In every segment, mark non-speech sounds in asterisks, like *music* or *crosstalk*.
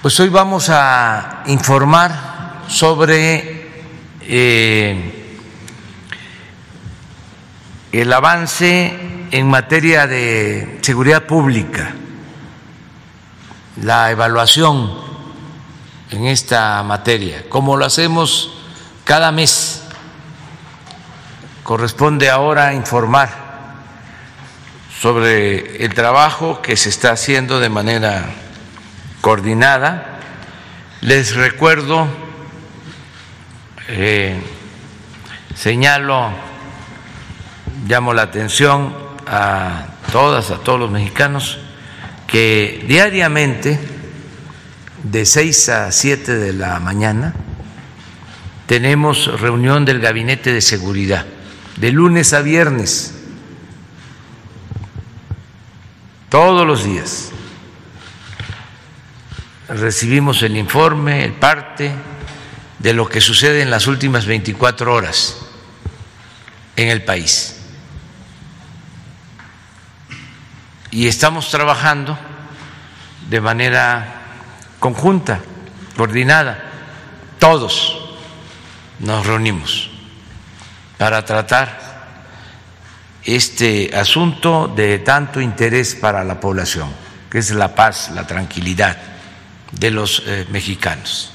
Pues hoy vamos a informar sobre eh, el avance en materia de seguridad pública, la evaluación en esta materia, como lo hacemos cada mes. Corresponde ahora informar sobre el trabajo que se está haciendo de manera coordinada. Les recuerdo, eh, señalo, llamo la atención a todas, a todos los mexicanos, que diariamente, de 6 a 7 de la mañana, tenemos reunión del Gabinete de Seguridad, de lunes a viernes, todos los días recibimos el informe, el parte de lo que sucede en las últimas 24 horas en el país. Y estamos trabajando de manera conjunta, coordinada. Todos nos reunimos para tratar este asunto de tanto interés para la población, que es la paz, la tranquilidad de los eh, mexicanos.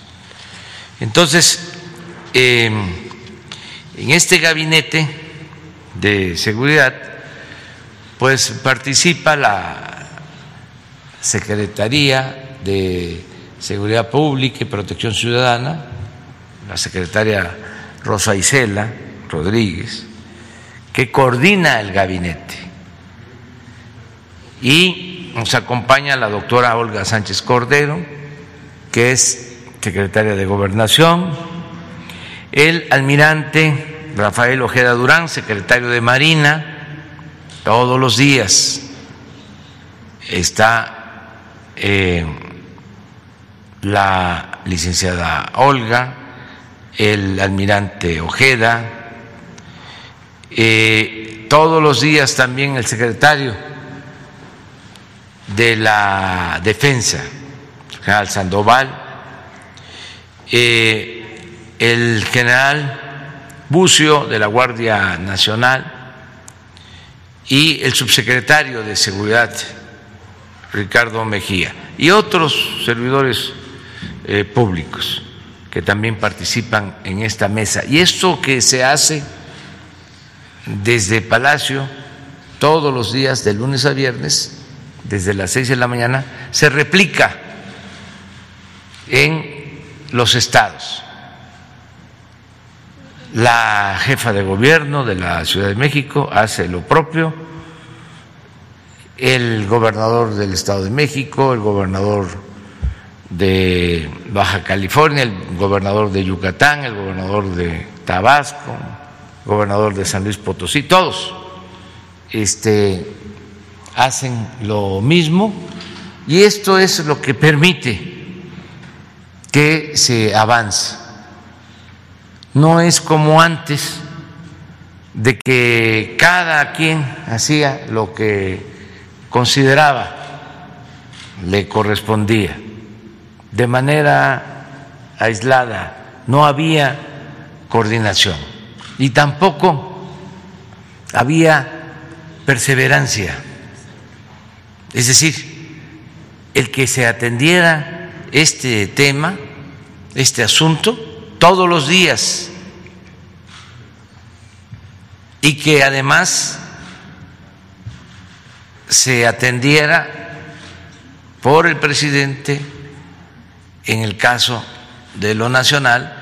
Entonces, em, en este gabinete de seguridad, pues participa la Secretaría de Seguridad Pública y Protección Ciudadana, la secretaria Rosa Isela Rodríguez, que coordina el gabinete. Y nos acompaña la doctora Olga Sánchez Cordero, que es secretaria de Gobernación, el almirante Rafael Ojeda Durán, secretario de Marina, todos los días está eh, la licenciada Olga, el almirante Ojeda, eh, todos los días también el secretario de la Defensa, general Sandoval, eh, el general Bucio de la Guardia Nacional y el subsecretario de Seguridad, Ricardo Mejía, y otros servidores eh, públicos que también participan en esta mesa. Y esto que se hace desde Palacio todos los días, de lunes a viernes, desde las seis de la mañana, se replica en los estados. La jefa de gobierno de la Ciudad de México hace lo propio, el gobernador del Estado de México, el gobernador de Baja California, el gobernador de Yucatán, el gobernador de Tabasco, el gobernador de San Luis Potosí, todos este, hacen lo mismo y esto es lo que permite que se avance. No es como antes de que cada quien hacía lo que consideraba le correspondía de manera aislada, no había coordinación y tampoco había perseverancia. Es decir, el que se atendiera este tema, este asunto, todos los días y que además se atendiera por el presidente en el caso de lo nacional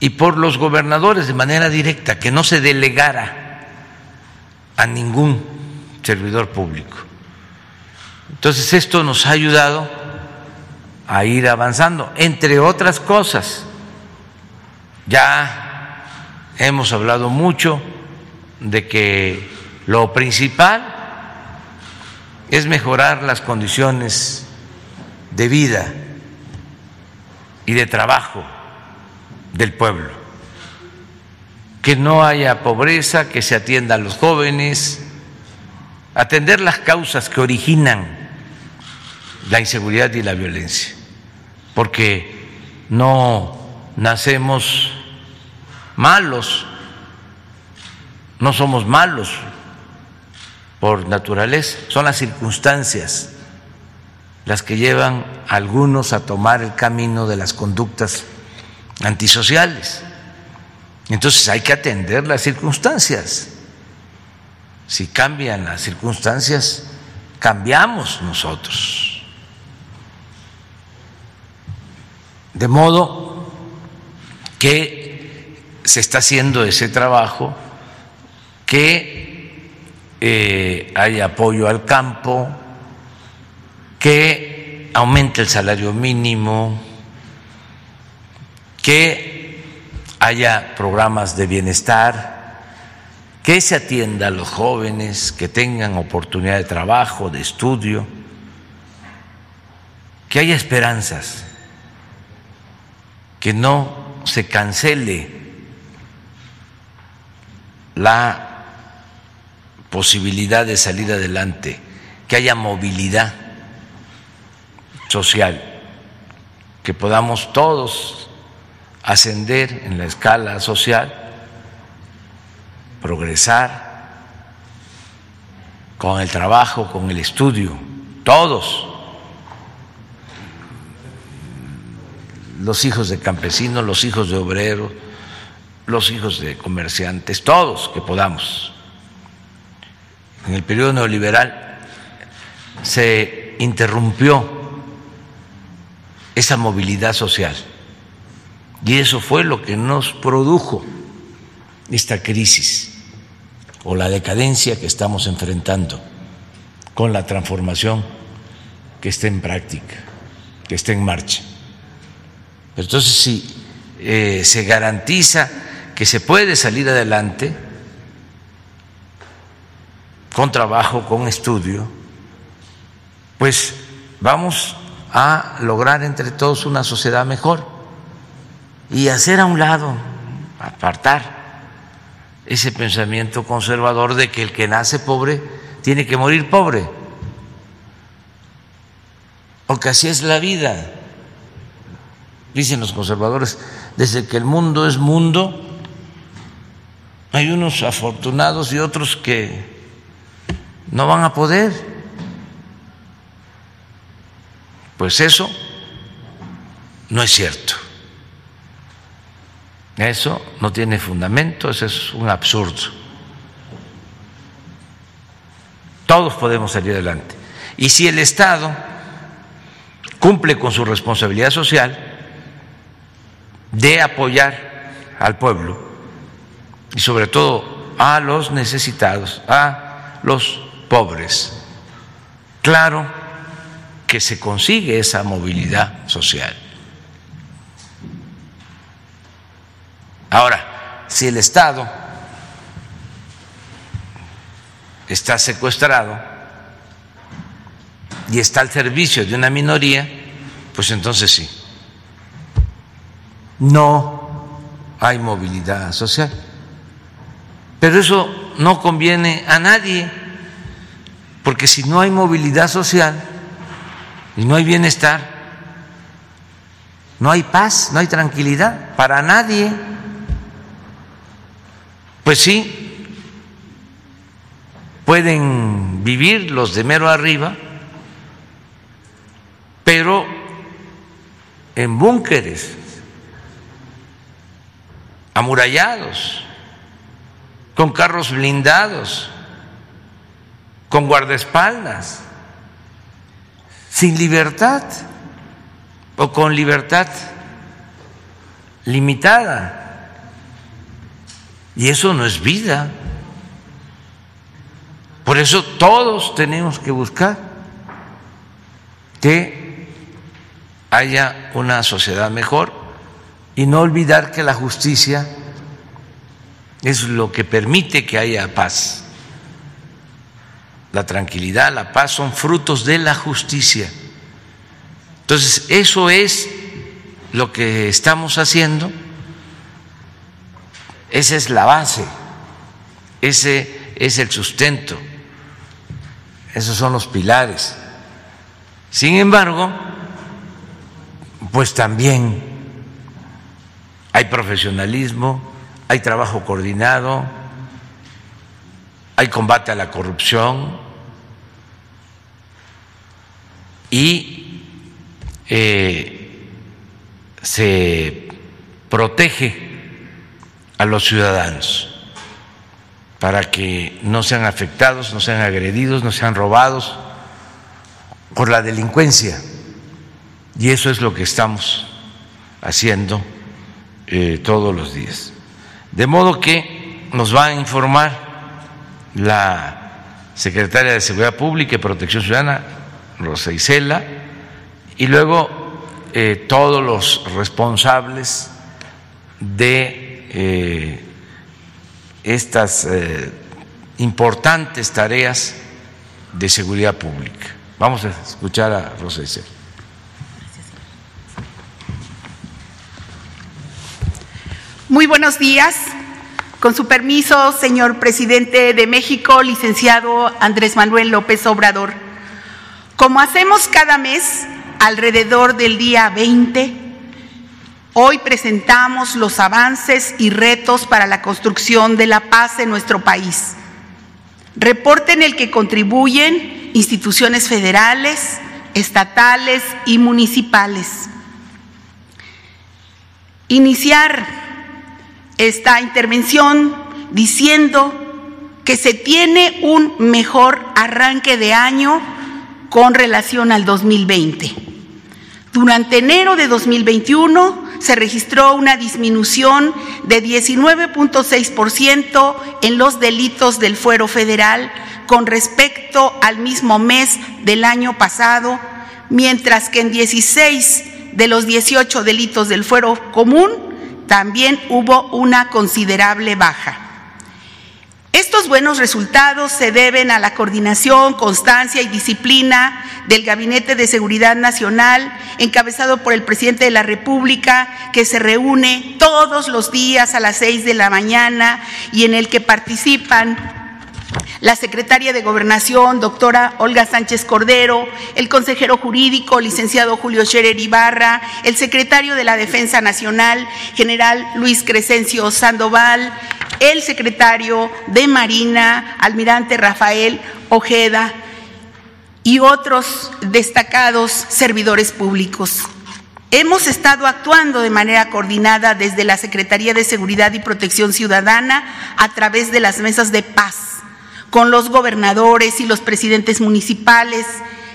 y por los gobernadores de manera directa, que no se delegara a ningún servidor público. Entonces esto nos ha ayudado a ir avanzando, entre otras cosas. Ya hemos hablado mucho de que lo principal es mejorar las condiciones de vida y de trabajo del pueblo, que no haya pobreza, que se atienda a los jóvenes, atender las causas que originan la inseguridad y la violencia porque no nacemos malos, no somos malos por naturaleza, son las circunstancias las que llevan a algunos a tomar el camino de las conductas antisociales. Entonces hay que atender las circunstancias. Si cambian las circunstancias, cambiamos nosotros. De modo que se está haciendo ese trabajo, que eh, hay apoyo al campo, que aumente el salario mínimo, que haya programas de bienestar, que se atienda a los jóvenes, que tengan oportunidad de trabajo, de estudio, que haya esperanzas, que no se cancele la posibilidad de salir adelante, que haya movilidad social, que podamos todos ascender en la escala social, progresar con el trabajo, con el estudio, todos, los hijos de campesinos, los hijos de obreros, los hijos de comerciantes, todos que podamos. En el periodo neoliberal se interrumpió esa movilidad social. Y eso fue lo que nos produjo esta crisis o la decadencia que estamos enfrentando con la transformación que está en práctica, que está en marcha. Entonces, si eh, se garantiza que se puede salir adelante con trabajo, con estudio, pues vamos a lograr entre todos una sociedad mejor y hacer a un lado, apartar ese pensamiento conservador de que el que nace pobre tiene que morir pobre, porque así es la vida. Dicen los conservadores, desde que el mundo es mundo, hay unos afortunados y otros que no van a poder. Pues eso no es cierto. Eso no tiene fundamento, eso es un absurdo. Todos podemos salir adelante. Y si el Estado cumple con su responsabilidad social de apoyar al pueblo y sobre todo a los necesitados, a los pobres, claro que se consigue esa movilidad social. Ahora, si el Estado está secuestrado y está al servicio de una minoría, pues entonces sí, no hay movilidad social. Pero eso no conviene a nadie, porque si no hay movilidad social, y no hay bienestar, no hay paz, no hay tranquilidad para nadie. Pues sí, pueden vivir los de mero arriba, pero en búnkeres, amurallados, con carros blindados, con guardaespaldas sin libertad o con libertad limitada. Y eso no es vida. Por eso todos tenemos que buscar que haya una sociedad mejor y no olvidar que la justicia es lo que permite que haya paz la tranquilidad, la paz son frutos de la justicia. Entonces, eso es lo que estamos haciendo, esa es la base, ese es el sustento, esos son los pilares. Sin embargo, pues también hay profesionalismo, hay trabajo coordinado, hay combate a la corrupción y eh, se protege a los ciudadanos para que no sean afectados, no sean agredidos, no sean robados por la delincuencia. Y eso es lo que estamos haciendo eh, todos los días. De modo que nos va a informar la secretaria de Seguridad Pública y Protección Ciudadana, Rosa Isela, y luego eh, todos los responsables de eh, estas importantes tareas de seguridad pública. Vamos a escuchar a Rosa Isela. Muy buenos días. Con su permiso, señor presidente de México, licenciado Andrés Manuel López Obrador. Como hacemos cada mes, alrededor del día 20, hoy presentamos los avances y retos para la construcción de la paz en nuestro país. Reporte en el que contribuyen instituciones federales, estatales y municipales. Iniciar esta intervención diciendo que se tiene un mejor arranque de año con relación al 2020. Durante enero de 2021 se registró una disminución de 19.6% en los delitos del fuero federal con respecto al mismo mes del año pasado, mientras que en 16 de los 18 delitos del fuero común también hubo una considerable baja. Estos buenos resultados se deben a la coordinación, constancia y disciplina del Gabinete de Seguridad Nacional, encabezado por el presidente de la República, que se reúne todos los días a las seis de la mañana y en el que participan la secretaria de Gobernación, doctora Olga Sánchez Cordero, el consejero jurídico, licenciado Julio Scherer Ibarra, el secretario de la Defensa Nacional, general Luis Crescencio Sandoval, el secretario de Marina, almirante Rafael Ojeda, y otros destacados servidores públicos. Hemos estado actuando de manera coordinada desde la Secretaría de Seguridad y Protección Ciudadana a través de las mesas de paz con los gobernadores y los presidentes municipales,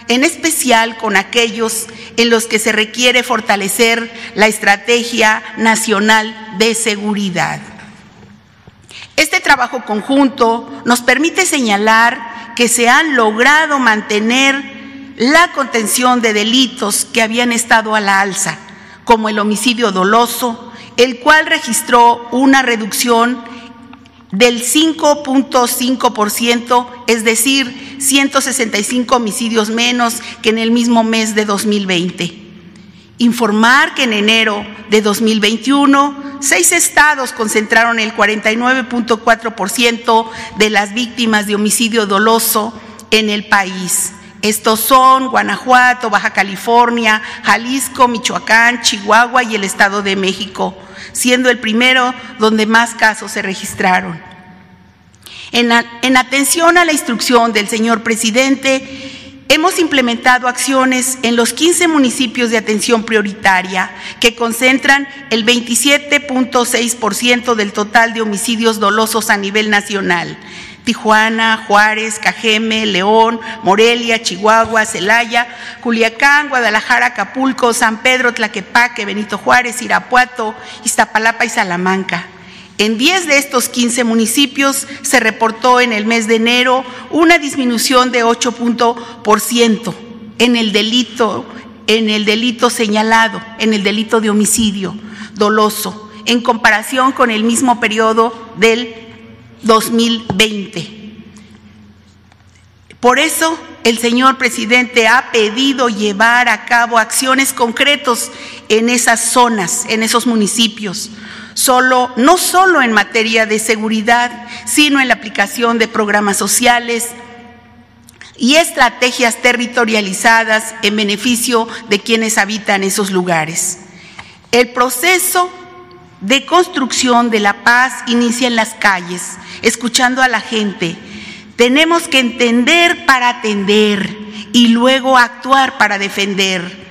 en especial con aquellos en los que se requiere fortalecer la estrategia nacional de seguridad. Este trabajo conjunto nos permite señalar que se han logrado mantener la contención de delitos que habían estado a la alza, como el homicidio doloso, el cual registró una reducción del 5.5%, es decir, 165 homicidios menos que en el mismo mes de 2020. Informar que en enero de 2021, seis estados concentraron el 49.4% de las víctimas de homicidio doloso en el país. Estos son Guanajuato, Baja California, Jalisco, Michoacán, Chihuahua y el Estado de México siendo el primero donde más casos se registraron. En, atención a la instrucción del señor presidente, hemos implementado acciones en los 15 municipios de atención prioritaria que concentran el 27.6% del total de homicidios dolosos a nivel nacional Tijuana, Juárez, Cajeme, León, Morelia, Chihuahua, Celaya, Culiacán, Guadalajara, Acapulco, San Pedro, Tlaquepaque, Benito Juárez, Irapuato, Iztapalapa y Salamanca. En 10 de estos 15 municipios se reportó en el mes de enero una disminución de 8% en el delito en el delito señalado, en el delito de homicidio doloso, en comparación con el mismo periodo del 2020. Por eso el señor presidente ha pedido llevar a cabo acciones concretos en esas zonas, en esos municipios, solo, no solo en materia de seguridad, sino en la aplicación de programas sociales, y estrategias territorializadas en beneficio de quienes habitan esos lugares. El proceso de construcción de la paz inicia en las calles, escuchando a la gente. Tenemos que entender para atender y luego actuar para defender.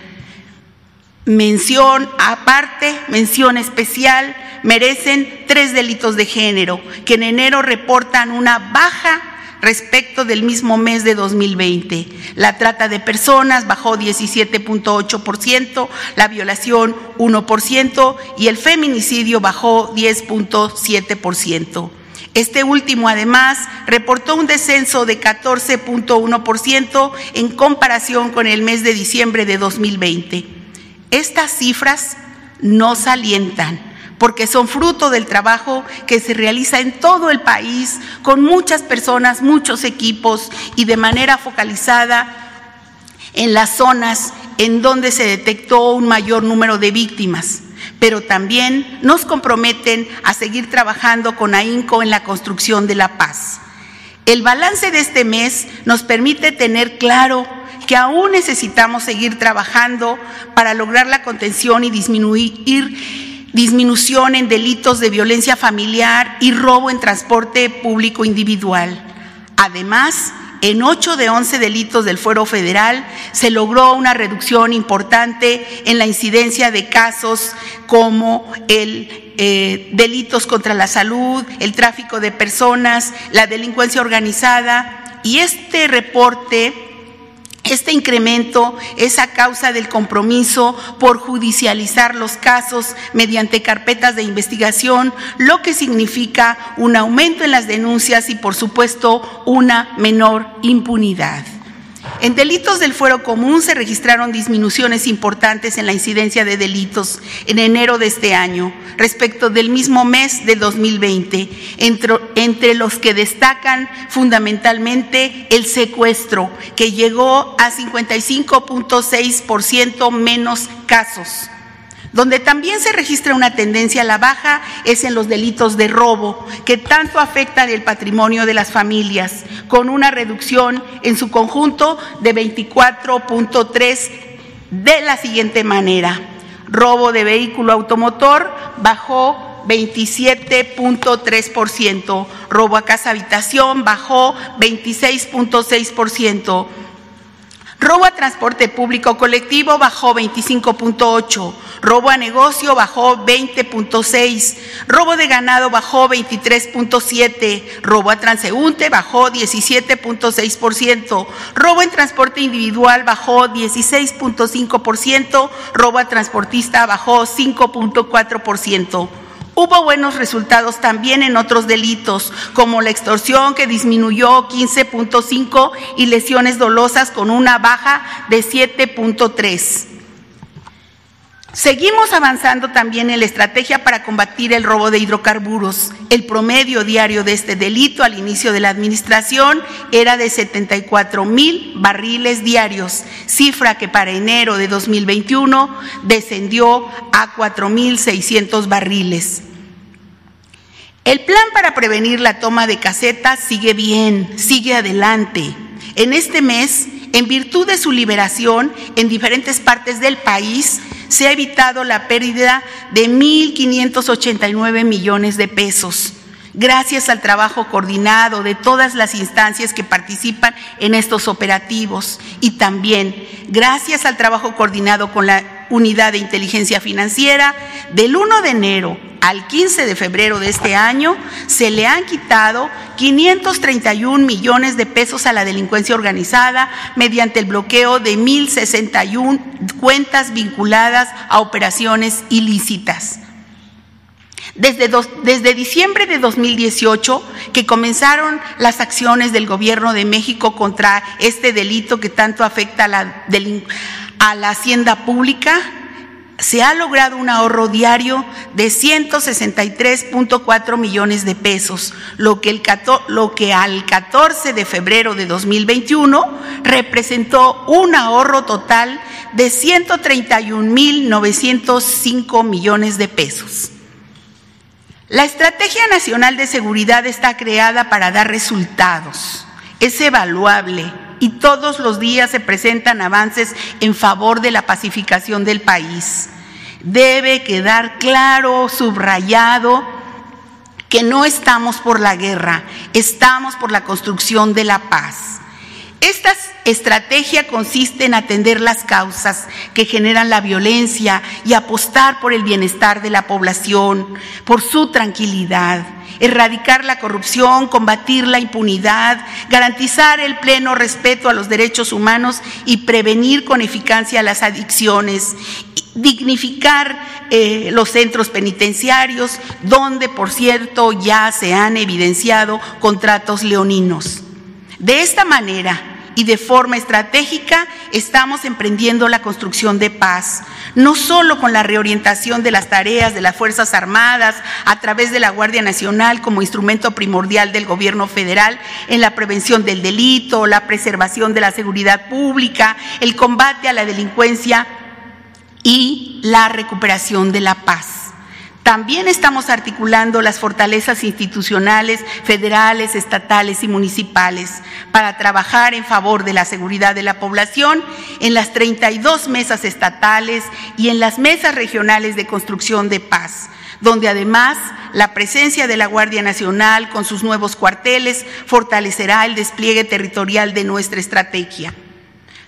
Mención aparte, mención especial, merecen tres delitos de género, que en enero reportan una baja respecto del mismo mes de 2020. La trata de personas bajó 17.8%, la violación 1% y el feminicidio bajó 10.7%. Este último, además, reportó un descenso de 14.1% en comparación con el mes de diciembre de 2020. Estas cifras nos alientan porque son fruto del trabajo que se realiza en todo el país con muchas personas, muchos equipos y de manera focalizada en las zonas en donde se detectó un mayor número de víctimas, pero también nos comprometen a seguir trabajando con AINCO en la construcción de la paz. El balance de este mes nos permite tener claro que aún necesitamos seguir trabajando para lograr la contención y disminuir disminución en delitos de violencia familiar y robo en transporte público individual. Además, en 8 de 11 delitos del fuero federal se logró una reducción importante en la incidencia de casos como el eh, delitos contra la salud, el tráfico de personas, la delincuencia organizada. Y este reporte este incremento es a causa del compromiso por judicializar los casos mediante carpetas de investigación, lo que significa un aumento en las denuncias y, por supuesto, una menor impunidad. En delitos del fuero común se registraron disminuciones importantes en la incidencia de delitos en enero de este año respecto del mismo mes de 2020, entre, los que destacan fundamentalmente el secuestro, que llegó a 55.6% menos casos donde también se registra una tendencia a la baja es en los delitos de robo, que tanto afectan el patrimonio de las familias, con una reducción en su conjunto de 24.3 de la siguiente manera. Robo de vehículo automotor bajó 27.3%, robo a casa habitación bajó 26.6%, robo a transporte público colectivo bajó 25.8%, Robo a negocio bajó 20.6, robo de ganado bajó 23.7, robo a transeúnte bajó 17.6%, robo en transporte individual bajó 16.5%, robo a transportista bajó 5.4%. Hubo buenos resultados también en otros delitos, como la extorsión que disminuyó 15.5 y lesiones dolosas con una baja de 7.3. Seguimos avanzando también en la estrategia para combatir el robo de hidrocarburos. El promedio diario de este delito al inicio de la administración era de 74 mil barriles diarios, cifra que para enero de 2021 descendió a 4 mil 600 barriles. El plan para prevenir la toma de casetas sigue bien, sigue adelante. En este mes, en virtud de su liberación en diferentes partes del país, se ha evitado la pérdida de 1.589 millones de pesos gracias al trabajo coordinado de todas las instancias que participan en estos operativos y también gracias al trabajo coordinado con la Unidad de Inteligencia Financiera, del 1 de enero al 15 de febrero de este año se le han quitado 531 millones de pesos a la delincuencia organizada mediante el bloqueo de 1.061 cuentas vinculadas a operaciones ilícitas. Desde, desde, diciembre de 2018, que comenzaron las acciones del Gobierno de México contra este delito que tanto afecta a la, a la hacienda pública, se ha logrado un ahorro diario de 163.4 millones de pesos, lo que, el, lo que al 14 de febrero de 2021 representó un ahorro total de 131.905 millones de pesos. La Estrategia Nacional de Seguridad está creada para dar resultados. Es evaluable y todos los días se presentan avances en favor de la pacificación del país. Debe quedar claro, subrayado, que no estamos por la guerra, estamos por la construcción de la paz. Esta estrategia consiste en atender las causas que generan la violencia y apostar por el bienestar de la población, por su tranquilidad, erradicar la corrupción, combatir la impunidad, garantizar el pleno respeto a los derechos humanos y prevenir con eficacia las adicciones, dignificar eh, los centros penitenciarios, donde, por cierto, ya se han evidenciado contratos leoninos. De esta manera y de forma estratégica estamos emprendiendo la construcción de paz, no solo con la reorientación de las tareas de las Fuerzas Armadas a través de la Guardia Nacional como instrumento primordial del gobierno federal en la prevención del delito, la preservación de la seguridad pública, el combate a la delincuencia y la recuperación de la paz. También estamos articulando las fortalezas institucionales, federales, estatales y municipales para trabajar en favor de la seguridad de la población en las 32 mesas estatales y en las mesas regionales de construcción de paz donde además la presencia de la Guardia Nacional con sus nuevos cuarteles fortalecerá el despliegue territorial de nuestra estrategia.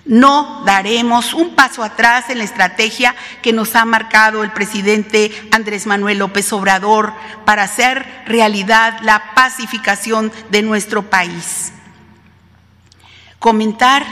No daremos un paso atrás en la estrategia que nos ha marcado el presidente Andrés Manuel López Obrador para hacer realidad la pacificación de nuestro país. Comentar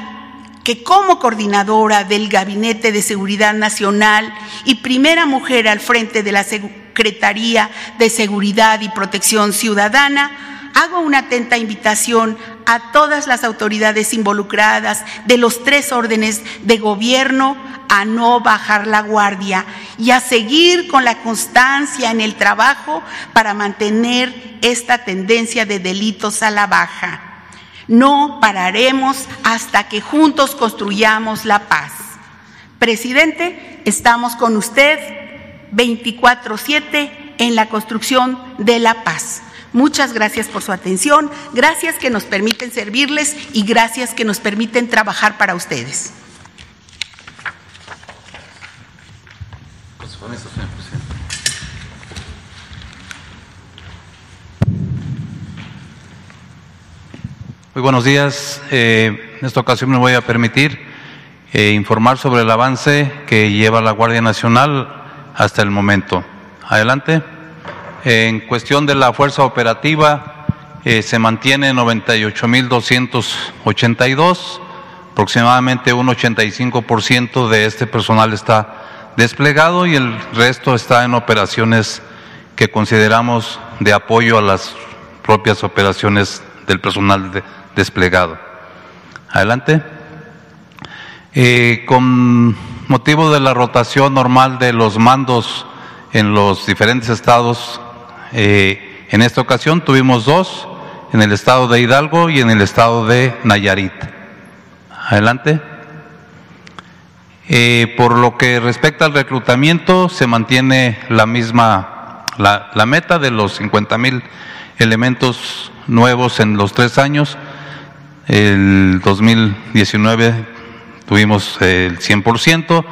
que como coordinadora del Gabinete de Seguridad Nacional y primera mujer al frente de la Secretaría de Seguridad y Protección Ciudadana, hago una atenta invitación a todas las autoridades involucradas de los tres órdenes de gobierno a no bajar la guardia y a seguir con la constancia en el trabajo para mantener esta tendencia de delitos a la baja. No pararemos hasta que juntos construyamos la paz. Presidente, estamos con usted 24/7 en la construcción de la paz. Muchas gracias por su atención, gracias que nos permiten servirles y gracias que nos permiten trabajar para ustedes. Muy buenos días. Eh, en esta ocasión me voy a permitir eh, informar sobre el avance que lleva la Guardia Nacional hasta el momento. Adelante. En cuestión de la fuerza operativa, eh, se mantiene 98.282, aproximadamente un 85% de este personal está desplegado y el resto está en operaciones que consideramos de apoyo a las propias operaciones del personal desplegado. Adelante. Eh, con motivo de la rotación normal de los mandos en los diferentes estados eh, en esta ocasión tuvimos dos, en el estado de Hidalgo y en el estado de Nayarit. Adelante. Eh, por lo que respecta al reclutamiento, se mantiene la misma, la, la meta de los 50 mil elementos nuevos en los tres años. El 2019 tuvimos el 100%,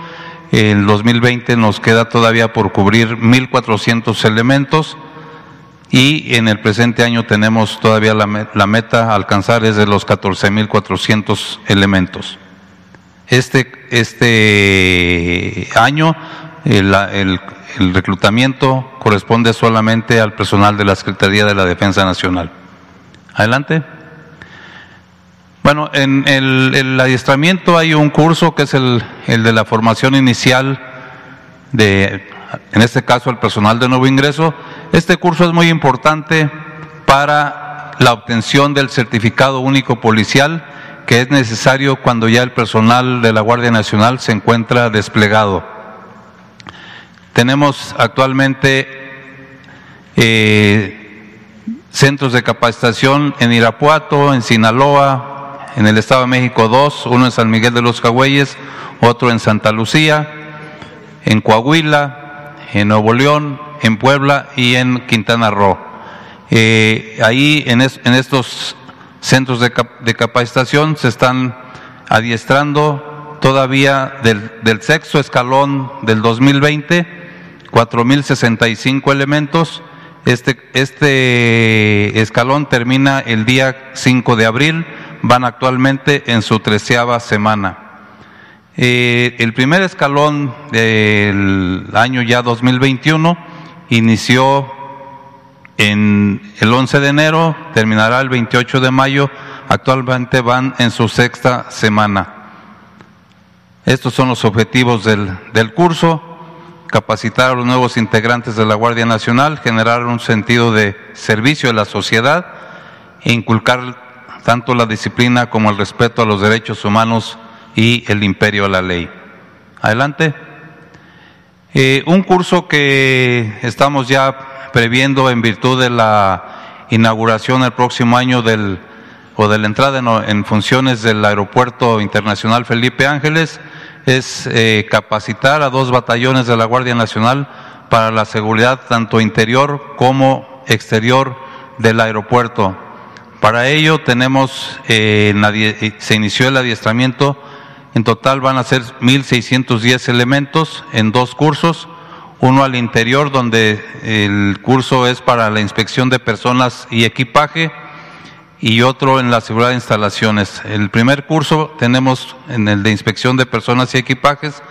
el 2020 nos queda todavía por cubrir 1.400 elementos y en el presente año tenemos todavía la, meta a alcanzar es de los 14.400 elementos. Este, este año el, el, reclutamiento corresponde solamente al personal de la Secretaría de la Defensa Nacional. Adelante. Bueno, en el, el, adiestramiento hay un curso que es el, el de la formación inicial de en este caso el personal de nuevo ingreso. Este curso es muy importante para la obtención del certificado único policial que es necesario cuando ya el personal de la Guardia Nacional se encuentra desplegado. Tenemos actualmente eh, centros de capacitación en Irapuato, en Sinaloa, en el Estado de México dos, uno en San Miguel de los Cagüeyes, otro en Santa Lucía, en Coahuila, en Nuevo León, en Puebla y en Quintana Roo. Eh, ahí en, estos centros de, capacitación se están adiestrando todavía del, del sexto escalón del 2020, 4.065 elementos. Este, este escalón termina el día 5 de abril, van actualmente en su treceava semana. Eh, el primer escalón del año ya 2021 inició en el 11 de enero, terminará el 28 de mayo, actualmente van en su sexta semana. Estos son los objetivos del, del curso, capacitar a los nuevos integrantes de la Guardia Nacional, generar un sentido de servicio a la sociedad e inculcar tanto la disciplina como el respeto a los derechos humanos y el imperio a la ley. Adelante. Eh, un curso que estamos ya previendo en virtud de la inauguración el próximo año del, o de la entrada en, funciones del Aeropuerto Internacional Felipe Ángeles es eh, capacitar a dos batallones de la Guardia Nacional para la seguridad tanto interior como exterior del aeropuerto. Para ello tenemos, eh, se inició el adiestramiento en total van a ser 1.610 elementos en dos cursos, uno al interior donde el curso es para la inspección de personas y equipaje y otro en la seguridad de instalaciones. El primer curso tenemos en el de inspección de personas y equipajes,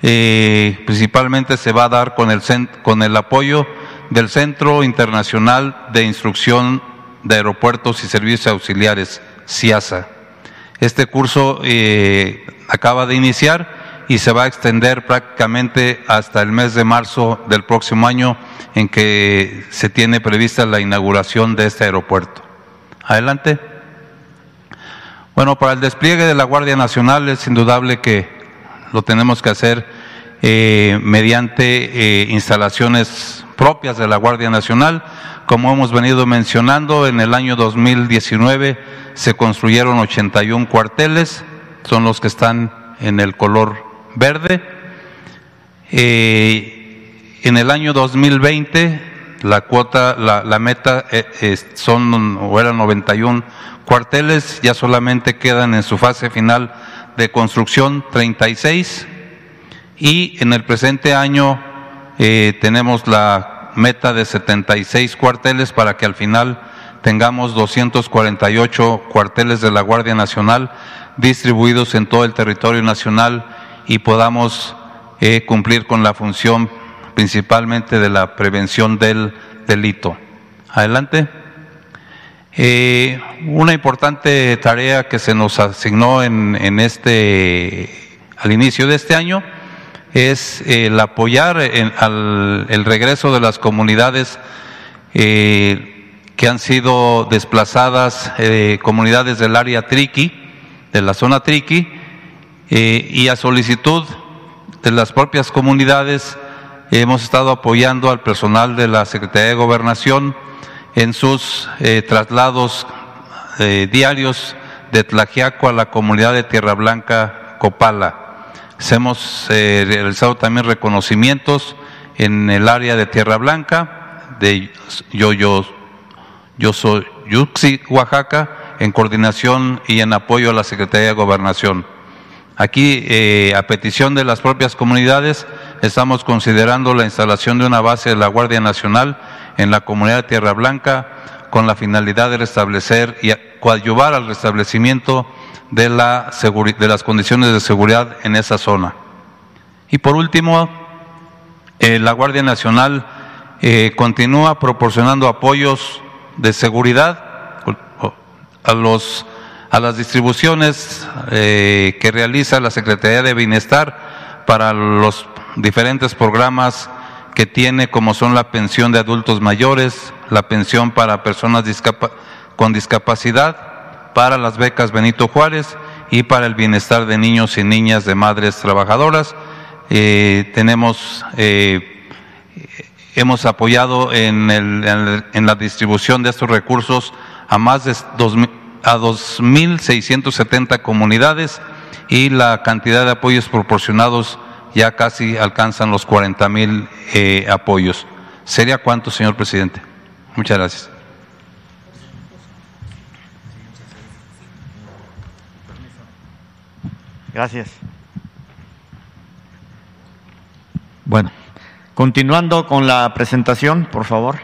eh, principalmente se va a dar con el, con el apoyo del Centro Internacional de Instrucción de Aeropuertos y Servicios Auxiliares, CIASA. Este curso eh, acaba de iniciar y se va a extender prácticamente hasta el mes de marzo del próximo año en que se tiene prevista la inauguración de este aeropuerto. Adelante. Bueno, para el despliegue de la Guardia Nacional es indudable que lo tenemos que hacer eh, mediante eh, instalaciones propias de la Guardia Nacional. Como hemos venido mencionando, en el año 2019 se construyeron 81 cuarteles, son los que están en el color verde. Eh, en el año 2020 la cuota, la, meta eh, son o eran 91 cuarteles, ya solamente quedan en su fase final de construcción 36 y en el presente año eh, tenemos la meta de 76 cuarteles para que al final tengamos 248 cuarteles de la Guardia Nacional distribuidos en todo el territorio nacional y podamos eh, cumplir con la función principalmente de la prevención del delito. Adelante. Eh, una importante tarea que se nos asignó en, en, este, al inicio de este año es el apoyar al, el regreso de las comunidades eh, que han sido desplazadas, eh, comunidades del área Triqui, de la zona Triqui, eh, y a solicitud de las propias comunidades hemos estado apoyando al personal de la Secretaría de Gobernación en sus traslados diarios de Tlajiaco a la comunidad de Tierra Blanca, Copala. Hemos eh, realizado también reconocimientos en el área de Tierra Blanca, de yo, yo, Yuxi, Oaxaca, en coordinación y en apoyo a la Secretaría de Gobernación. Aquí, eh, a petición de las propias comunidades, estamos considerando la instalación de una base de la Guardia Nacional en la comunidad de Tierra Blanca con la finalidad de restablecer y coadyuvar al restablecimiento de, la de las condiciones de seguridad en esa zona. Y por último, eh, la Guardia Nacional eh, continúa proporcionando apoyos de seguridad a, los, a las distribuciones eh, que realiza la Secretaría de Bienestar para los diferentes programas que tiene, como son la pensión de adultos mayores, la pensión para personas con discapacidad, para las becas Benito Juárez y para el bienestar de niños y niñas de madres trabajadoras. Eh, tenemos, eh, hemos apoyado en, el, en, la distribución de estos recursos a más de a 2.670 comunidades y la cantidad de apoyos proporcionados ya casi alcanzan los 40 mil eh, apoyos. ¿Sería cuánto, señor presidente? Muchas gracias. Gracias. Bueno, continuando con la presentación, por favor.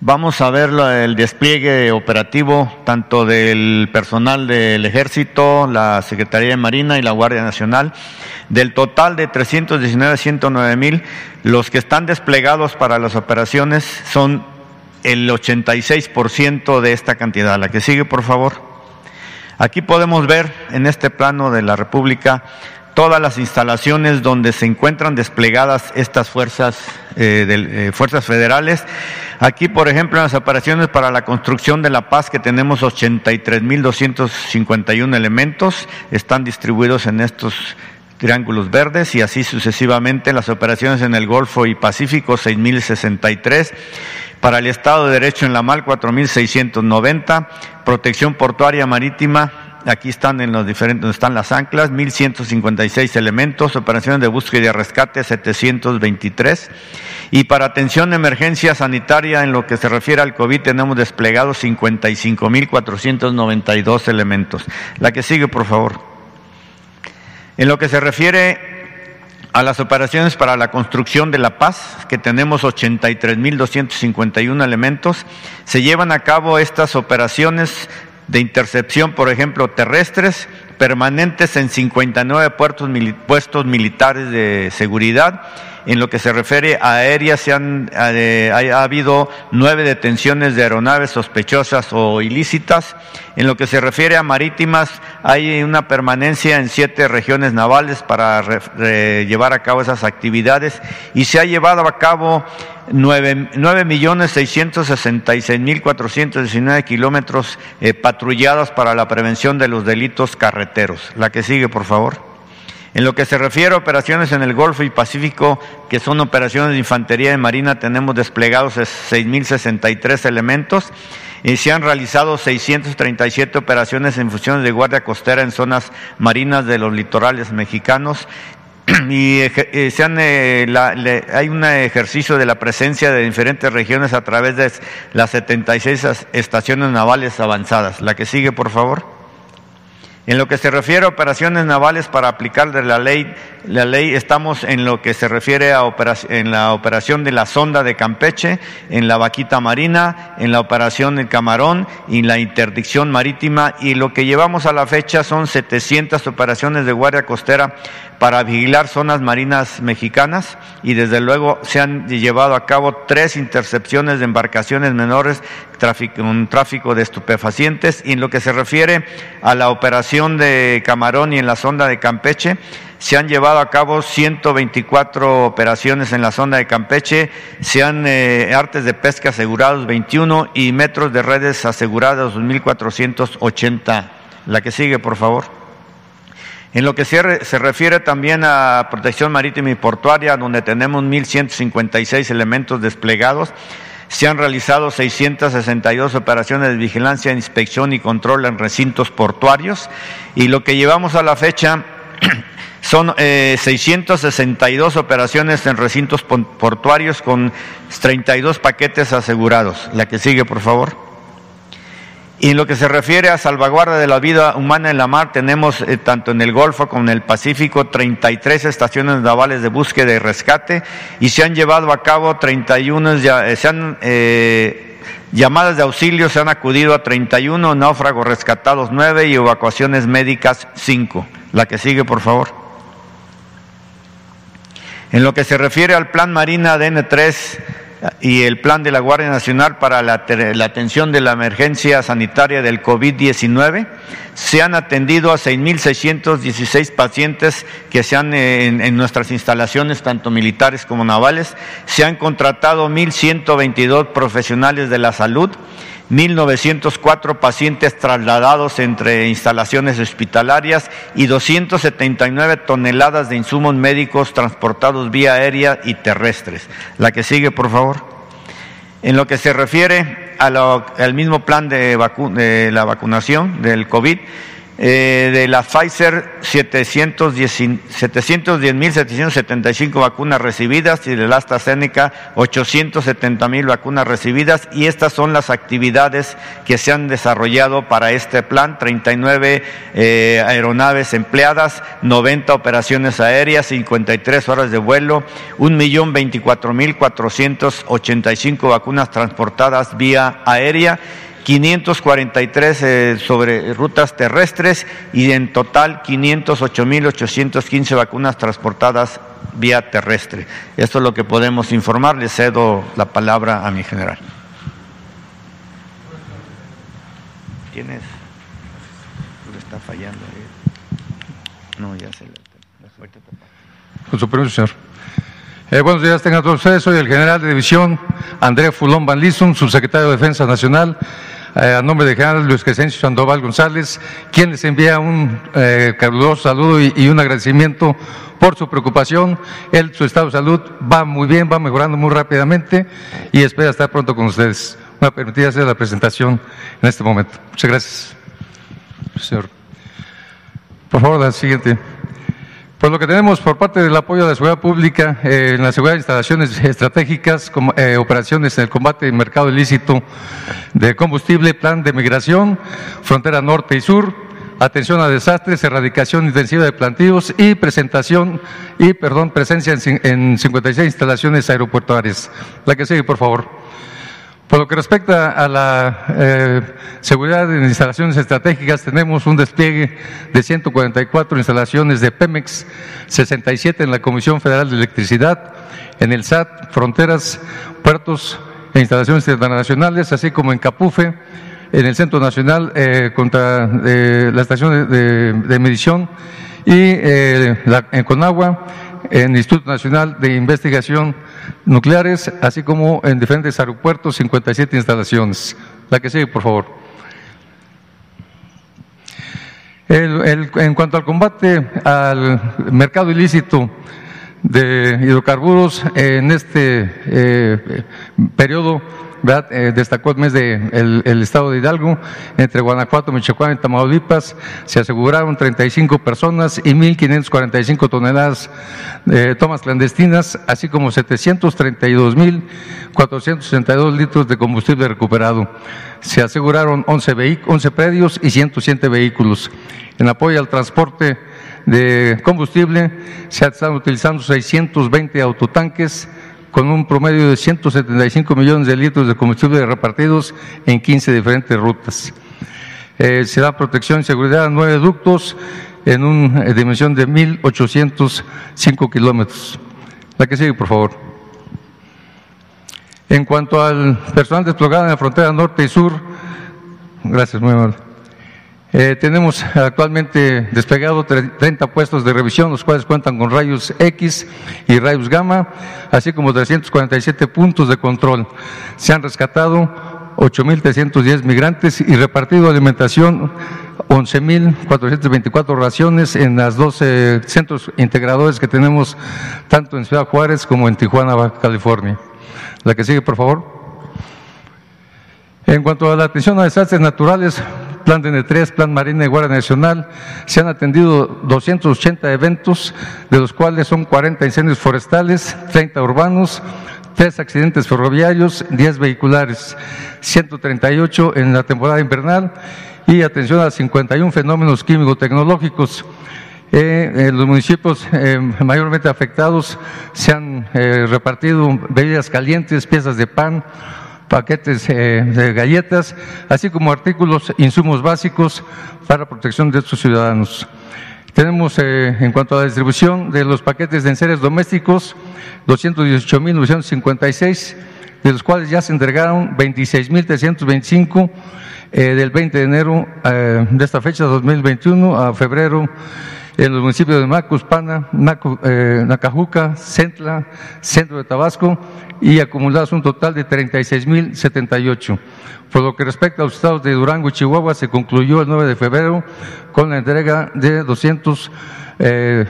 Vamos a ver el despliegue operativo tanto del personal del Ejército, la Secretaría de Marina y la Guardia Nacional. Del total de 319 a 109 mil, los que están desplegados para las operaciones son el 86% de esta cantidad. La que sigue, por favor. Aquí podemos ver en este plano de la República todas las instalaciones donde se encuentran desplegadas estas fuerzas, eh, eh, fuerzas federales. Aquí, por ejemplo, en las operaciones para la construcción de la paz, que tenemos 83.251 elementos, están distribuidos en estos triángulos verdes y así sucesivamente las operaciones en el Golfo y Pacífico 6.063, para el Estado de Derecho en la MAL 4.690, protección portuaria marítima Aquí están en los diferentes, donde están las anclas, 1156 elementos, operaciones de búsqueda y rescate 723. Y para atención de emergencia sanitaria, en lo que se refiere al COVID, tenemos desplegados 55.492 elementos. La que sigue, por favor. En lo que se refiere a las operaciones para la construcción de la paz, que tenemos 83.251 elementos, se llevan a cabo estas operaciones de intercepción, por ejemplo, terrestres, permanentes en 59 puertos, puestos militares de seguridad. En lo que se refiere a aéreas, se han, ha habido nueve detenciones de aeronaves sospechosas o ilícitas. En lo que se refiere a marítimas, hay una permanencia en siete regiones navales para llevar a cabo esas actividades y se ha llevado a cabo 9.666.419 kilómetros eh, patrullados para la prevención de los delitos carreteros. La que sigue, por favor. En lo que se refiere a operaciones en el Golfo y Pacífico, que son operaciones de infantería de marina, tenemos desplegados 6.063 elementos y se han realizado 637 operaciones en funciones de guardia costera en zonas marinas de los litorales mexicanos *clears throat* y eh, se han, eh, hay un ejercicio de la presencia de diferentes regiones a través de las 76 estaciones navales avanzadas. La que sigue, por favor. En lo que se refiere a operaciones navales para aplicar de la ley, la ley estamos en lo que se refiere a en la operación de la sonda de Campeche, en la vaquita marina, en la operación del camarón y en la interdicción marítima. Y lo que llevamos a la fecha son 700 operaciones de guardia costera para vigilar zonas marinas mexicanas. Y desde luego se han llevado a cabo tres intercepciones de embarcaciones menores un tráfico de estupefacientes y en lo que se refiere a la operación de Camarón y en la sonda de Campeche, se han llevado a cabo 124 operaciones en la sonda de Campeche, se han eh, artes de pesca asegurados 21 y metros de redes asegurados 2.480. La que sigue, por favor. En lo que se, refiere también a protección marítima y portuaria, donde tenemos 1.156 elementos desplegados, se han realizado 662 operaciones de vigilancia, inspección y control en recintos portuarios y lo que llevamos a la fecha *clears throat* son 662 eh, operaciones en recintos portuarios con 32 paquetes asegurados. La que sigue, por favor. Y en lo que se refiere a salvaguarda de la vida humana en la mar, tenemos eh, tanto en el Golfo como en el Pacífico 33 estaciones navales de búsqueda y rescate y se han llevado a cabo 31, eh, se han, eh, llamadas de auxilio, se han acudido a 31, náufragos rescatados 9 y evacuaciones médicas 5. La que sigue, por favor. En lo que se refiere al plan Marina DN3, y el plan de la Guardia Nacional para la, atención de la emergencia sanitaria del COVID-19. Se han atendido a 6.616 pacientes que se han en, en, nuestras instalaciones, tanto militares como navales. Se han contratado 1.122 profesionales de la salud 1.904 pacientes trasladados entre instalaciones hospitalarias y 279 toneladas de insumos médicos transportados vía aérea y terrestres. La que sigue, por favor. En lo que se refiere al mismo plan de, de la vacunación del COVID, eh, de la Pfizer 710.775 vacunas recibidas y de la AstraZeneca 870.000 vacunas recibidas. Y estas son las actividades que se han desarrollado para este plan, 39 eh, aeronaves empleadas, 90 operaciones aéreas, 53 horas de vuelo, 1.024.485 vacunas transportadas vía aérea 543 eh, sobre rutas terrestres y en total 508.815 vacunas transportadas vía terrestre. Esto es lo que podemos informar. Le cedo la palabra a mi general. ¿Quién es? Le está fallando. No, ya se le... Con su permiso, señor. Eh, buenos días, tengan todos ustedes. Soy el general de división André Fulón Van Lisson, subsecretario de Defensa Nacional eh, a nombre del general Luis Crescencio Sandoval González, quien les envía un eh, caluroso saludo y, un agradecimiento por su preocupación. Él, su estado de salud va muy bien, va mejorando muy rápidamente y espera estar pronto con ustedes. Me permitir hacer la presentación en este momento. Muchas gracias, señor. Por favor, la siguiente. Pues lo que tenemos por parte del apoyo de la seguridad pública eh, en la seguridad de instalaciones estratégicas, eh, operaciones en el combate del mercado ilícito de combustible, plan de migración, frontera norte y sur, atención a desastres, erradicación intensiva de plantíos y presentación y, perdón, presencia en, en 56 instalaciones aeroportuarias. La que sigue, por favor. Por lo que respecta a la eh, seguridad en instalaciones estratégicas, tenemos un despliegue de 144 instalaciones de Pemex, 67 en la Comisión Federal de Electricidad, en el SAT, fronteras, puertos e instalaciones internacionales, así como en Capufe, en el Centro Nacional eh, contra eh, la estación de, medición y en Conagua, en el Instituto Nacional de Investigación nucleares, así como en diferentes aeropuertos, 57 instalaciones. La que sigue, por favor. en cuanto al combate al mercado ilícito de hidrocarburos, en este eh, periodo eh, destacó el mes de el, estado de Hidalgo, entre Guanajuato, Michoacán y Tamaulipas, se aseguraron 35 personas y 1.545 toneladas de tomas clandestinas, así como 732.462 litros de combustible recuperado. Se aseguraron 11, 11 predios y 107 vehículos. En apoyo al transporte de combustible, se están utilizando 620 autotanques, con un promedio de 175 millones de litros de combustible repartidos en 15 diferentes rutas. Eh, se da protección y seguridad a nueve ductos en una dimensión de 1.805 kilómetros. La que sigue, por favor. En cuanto al personal desplegado en la frontera norte y sur, gracias, muy amable. Eh, tenemos actualmente desplegado 30 puestos de revisión, los cuales cuentan con rayos X y rayos gamma, así como 347 puntos de control. Se han rescatado 8.310 migrantes y repartido alimentación 11.424 raciones en las 12 centros integradores que tenemos tanto en Ciudad Juárez como en Tijuana, California. La que sigue, por favor. En cuanto a la atención a desastres naturales, Plan DN3, Plan Marina y Guardia Nacional, se han atendido 280 eventos, de los cuales son 40 incendios forestales, 30 urbanos, 3 accidentes ferroviarios, 10 vehiculares, 138 en la temporada invernal y atención a 51 fenómenos químico-tecnológicos. Eh, en los municipios eh, mayormente afectados se han eh, repartido bebidas calientes, piezas de pan, paquetes eh, de galletas, así como artículos, insumos básicos para protección de estos ciudadanos. Tenemos, eh, en cuanto a la distribución de los paquetes de enseres domésticos, 218.956, de los cuales ya se entregaron 26.325 eh, del 20 de enero de esta fecha, 2021, a febrero en los municipios de Macuspana, eh, Nacajuca, Centla, Centro de Tabasco y acumulados un total de 36.078. Por lo que respecta a los estados de Durango y Chihuahua, se concluyó el 9 de febrero con la entrega de 238.423 eh,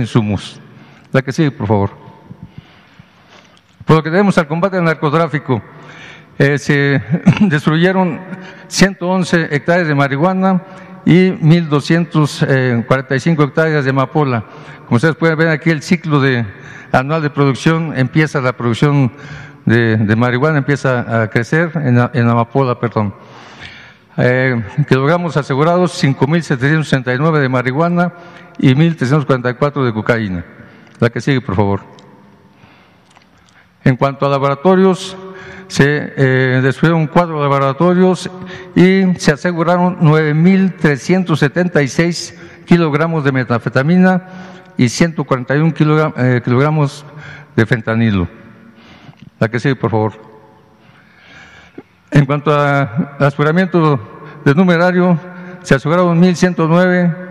insumos. La que sigue, por favor. Por lo que tenemos al combate al narcotráfico, Eh, se *clears throat* destruyeron 111 hectáreas de marihuana y 1.245 hectáreas de amapola. Como ustedes pueden ver aquí, el ciclo de, anual de producción empieza la producción de, de marihuana, empieza a crecer en, en amapola, perdón. Eh, kilogramos asegurados 5.769 de marihuana y 1.344 de cocaína. La que sigue, por favor. En cuanto a laboratorios, se eh, destruyeron cuatro laboratorios y se aseguraron 9.376 kilogramos de metanfetamina y 141 kilogram, eh, kilogramos de fentanilo. La que sigue, por favor. En cuanto a aseguramiento de numerario, se aseguraron 1.109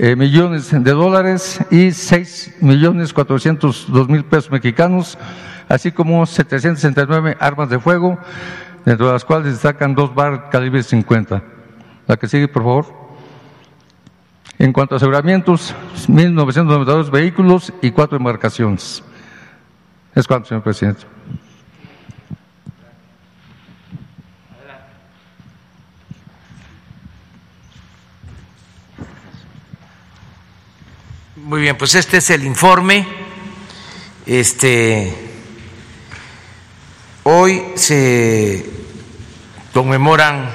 eh, millones de dólares y 6 millones 402 mil pesos mexicanos así como 769 armas de fuego, dentro de las cuales destacan dos bar calibre 50. La que sigue, por favor. En cuanto a aseguramientos, 1.992 vehículos y cuatro embarcaciones. Es cuanto, señor presidente. Muy bien, pues este es el informe. Este Hoy se conmemoran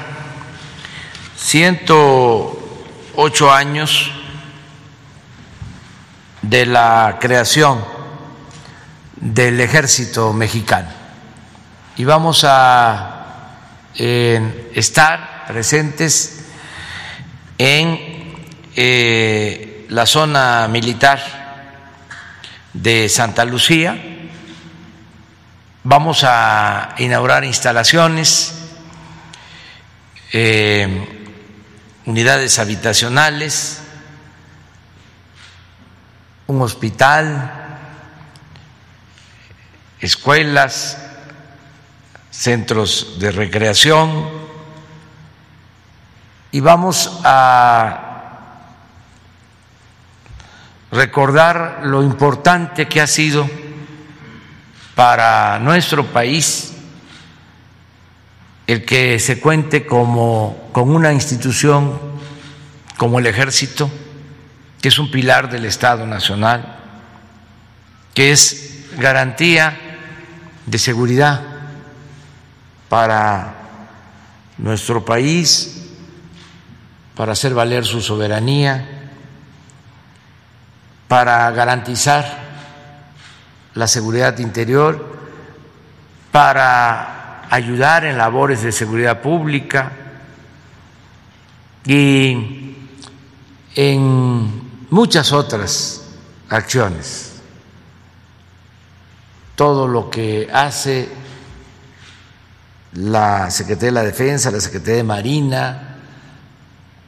108 años de la creación del ejército mexicano. Y vamos a estar presentes en eh, la zona militar de Santa Lucía Vamos a inaugurar instalaciones, eh, unidades habitacionales, un hospital, escuelas, centros de recreación y vamos a recordar lo importante que ha sido para nuestro país el que se cuente como, con una institución como el ejército, que es un pilar del Estado Nacional, que es garantía de seguridad para nuestro país, para hacer valer su soberanía, para garantizar la seguridad interior, para ayudar en labores de seguridad pública y en muchas otras acciones. Todo lo que hace la Secretaría de la Defensa, la Secretaría de Marina,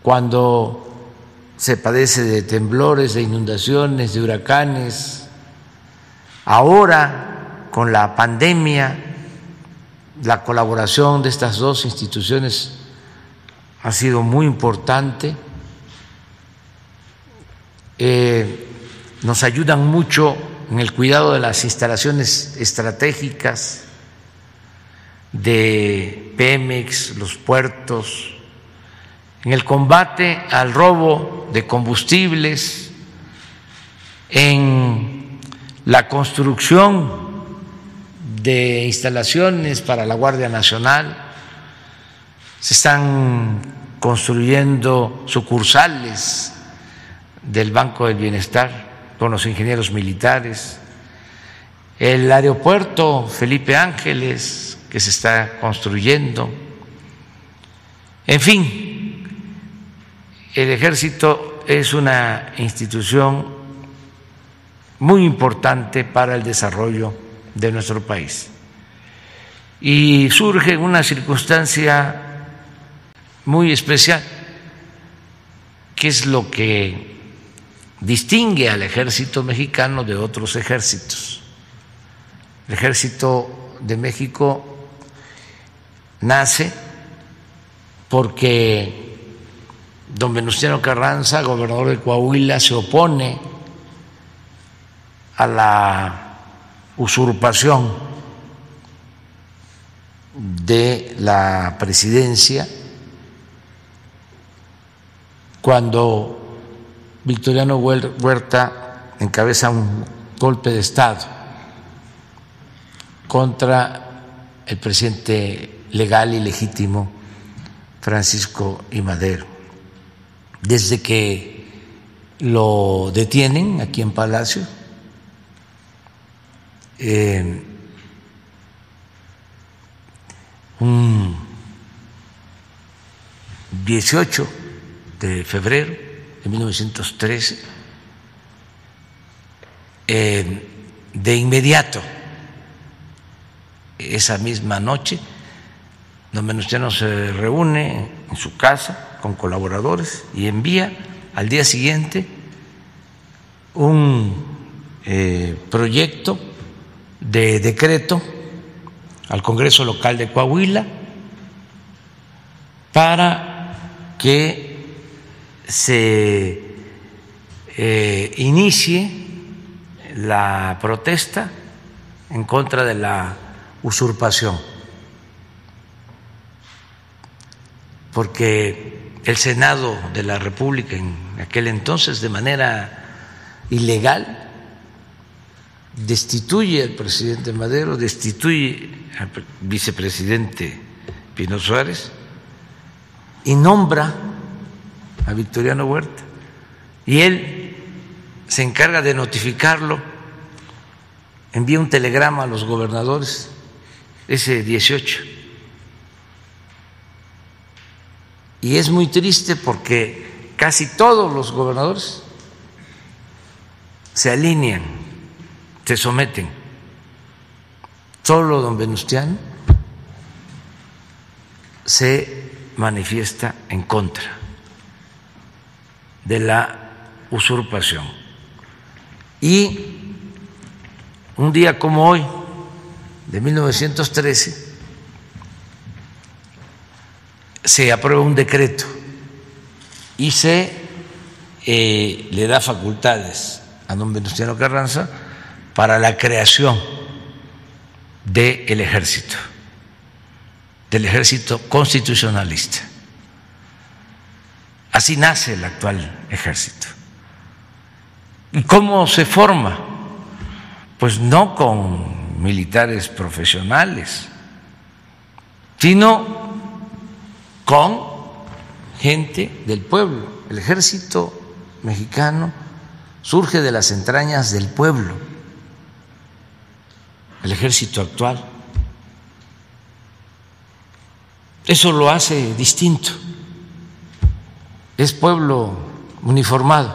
cuando se padece de temblores, de inundaciones, de huracanes, Ahora, con la pandemia, la colaboración de estas dos instituciones ha sido muy importante. Eh, nos ayudan mucho en el cuidado de las instalaciones estratégicas de Pemex, los puertos, en el combate al robo de combustibles, en la construcción de instalaciones para la Guardia Nacional, se están construyendo sucursales del Banco del Bienestar con los ingenieros militares, el aeropuerto Felipe Ángeles que se está construyendo, en fin, el ejército es una institución muy importante para el desarrollo de nuestro país. Y surge una circunstancia muy especial, que es lo que distingue al ejército mexicano de otros ejércitos. El ejército de México nace porque don Venustiano Carranza, gobernador de Coahuila, se opone a la usurpación de la presidencia cuando Victoriano Huerta encabeza un golpe de Estado contra el presidente legal y legítimo Francisco y Madero. Desde que lo detienen aquí en Palacio, un 18 de febrero de 1913, eh, de inmediato, esa misma noche, don Venustiano se reúne en su casa con colaboradores y envía al día siguiente un eh, proyecto de decreto al Congreso Local de Coahuila para que se eh, inicie la protesta en contra de la usurpación, porque el Senado de la República en aquel entonces de manera ilegal destituye al presidente Madero, destituye al vicepresidente Pino Suárez y nombra a Victoriano Huerta. Y él se encarga de notificarlo, envía un telegrama a los gobernadores ese 18. Y es muy triste porque casi todos los gobernadores se alinean, se someten. Solo don Venustiano se manifiesta en contra de la usurpación. Y un día como hoy, de 1913, se aprueba un decreto y se eh, le da facultades a don Venustiano Carranza para la creación del ejército, del ejército constitucionalista. Así nace el actual ejército. ¿Y cómo se forma? Pues no con militares profesionales, sino con gente del pueblo. El ejército mexicano surge de las entrañas del pueblo, el ejército actual. Eso lo hace distinto. Es pueblo uniformado.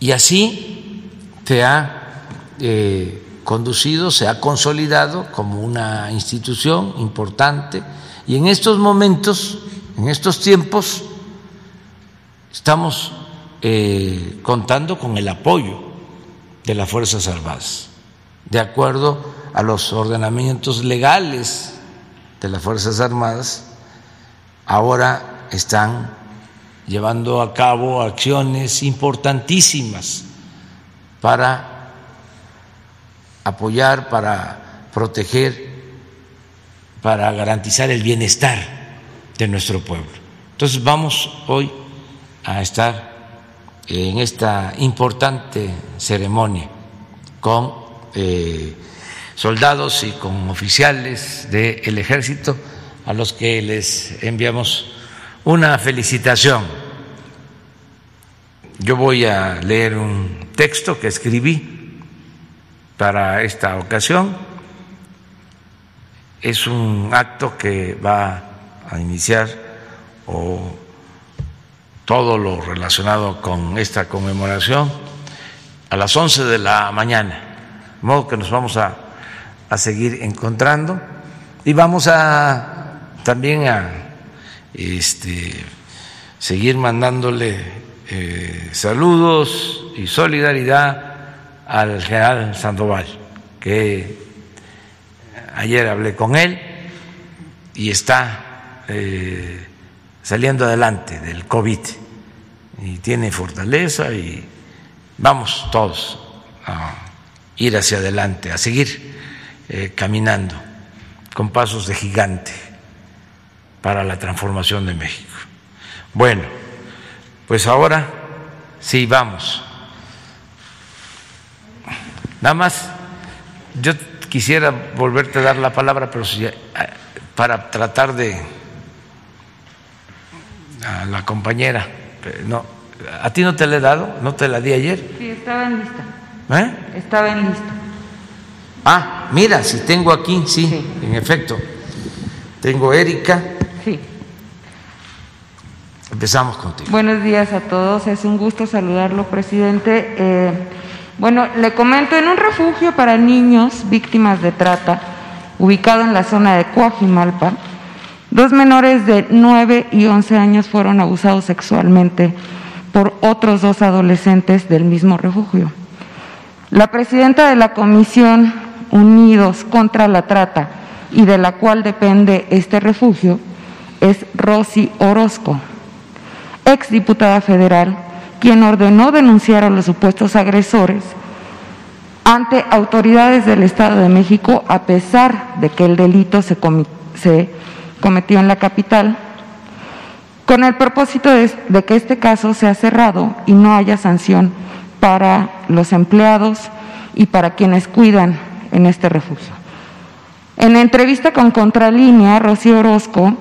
Y así se ha eh, conducido, se ha consolidado como una institución importante y en estos momentos, en estos tiempos, estamos eh, contando con el apoyo de las Fuerzas Armadas, de acuerdo a los ordenamientos legales de las Fuerzas Armadas, ahora están llevando a cabo acciones importantísimas para apoyar, para proteger, para garantizar el bienestar de nuestro pueblo. Entonces vamos hoy a estar en esta importante ceremonia con eh, soldados y con oficiales del ejército a los que les enviamos una felicitación. Yo voy a leer un texto que escribí para esta ocasión. Es un acto que va a iniciar o todo lo relacionado con esta conmemoración a las 11 de la mañana. De modo que nos vamos a, a seguir encontrando y vamos a también a este, seguir mandándole eh, saludos y solidaridad al general Sandoval, que ayer hablé con él y está eh, saliendo adelante del COVID y tiene fortaleza y vamos todos a ir hacia adelante, a seguir eh, caminando con pasos de gigante para la transformación de México. Bueno, pues ahora sí, vamos. Nada más, yo quisiera volverte a dar la palabra, pero si, para tratar de a la compañera, no, ¿a ti no te la he dado? ¿No te la di ayer? Sí, estaba en lista. ¿Eh? Estaba en lista. Ah, mira, si tengo aquí, sí, Sí. en efecto. Tengo Erika. Sí. Empezamos contigo. Buenos días a todos. Es un gusto saludarlo, presidente. Eh, bueno, le comento, en un refugio para niños víctimas de trata, ubicado en la zona de Coajimalpa, dos menores de 9 y 11 años fueron abusados sexualmente por otros dos adolescentes del mismo refugio. La presidenta de la Comisión Unidos contra la Trata y de la cual depende este refugio es Rosy Orozco, exdiputada federal, quien ordenó denunciar a los supuestos agresores ante autoridades del Estado de México a pesar de que el delito se, se cometió en la capital, con el propósito de, que este caso sea cerrado y no haya sanción para los empleados y para quienes cuidan en este refugio. En entrevista con Contralínea, Rocío Orozco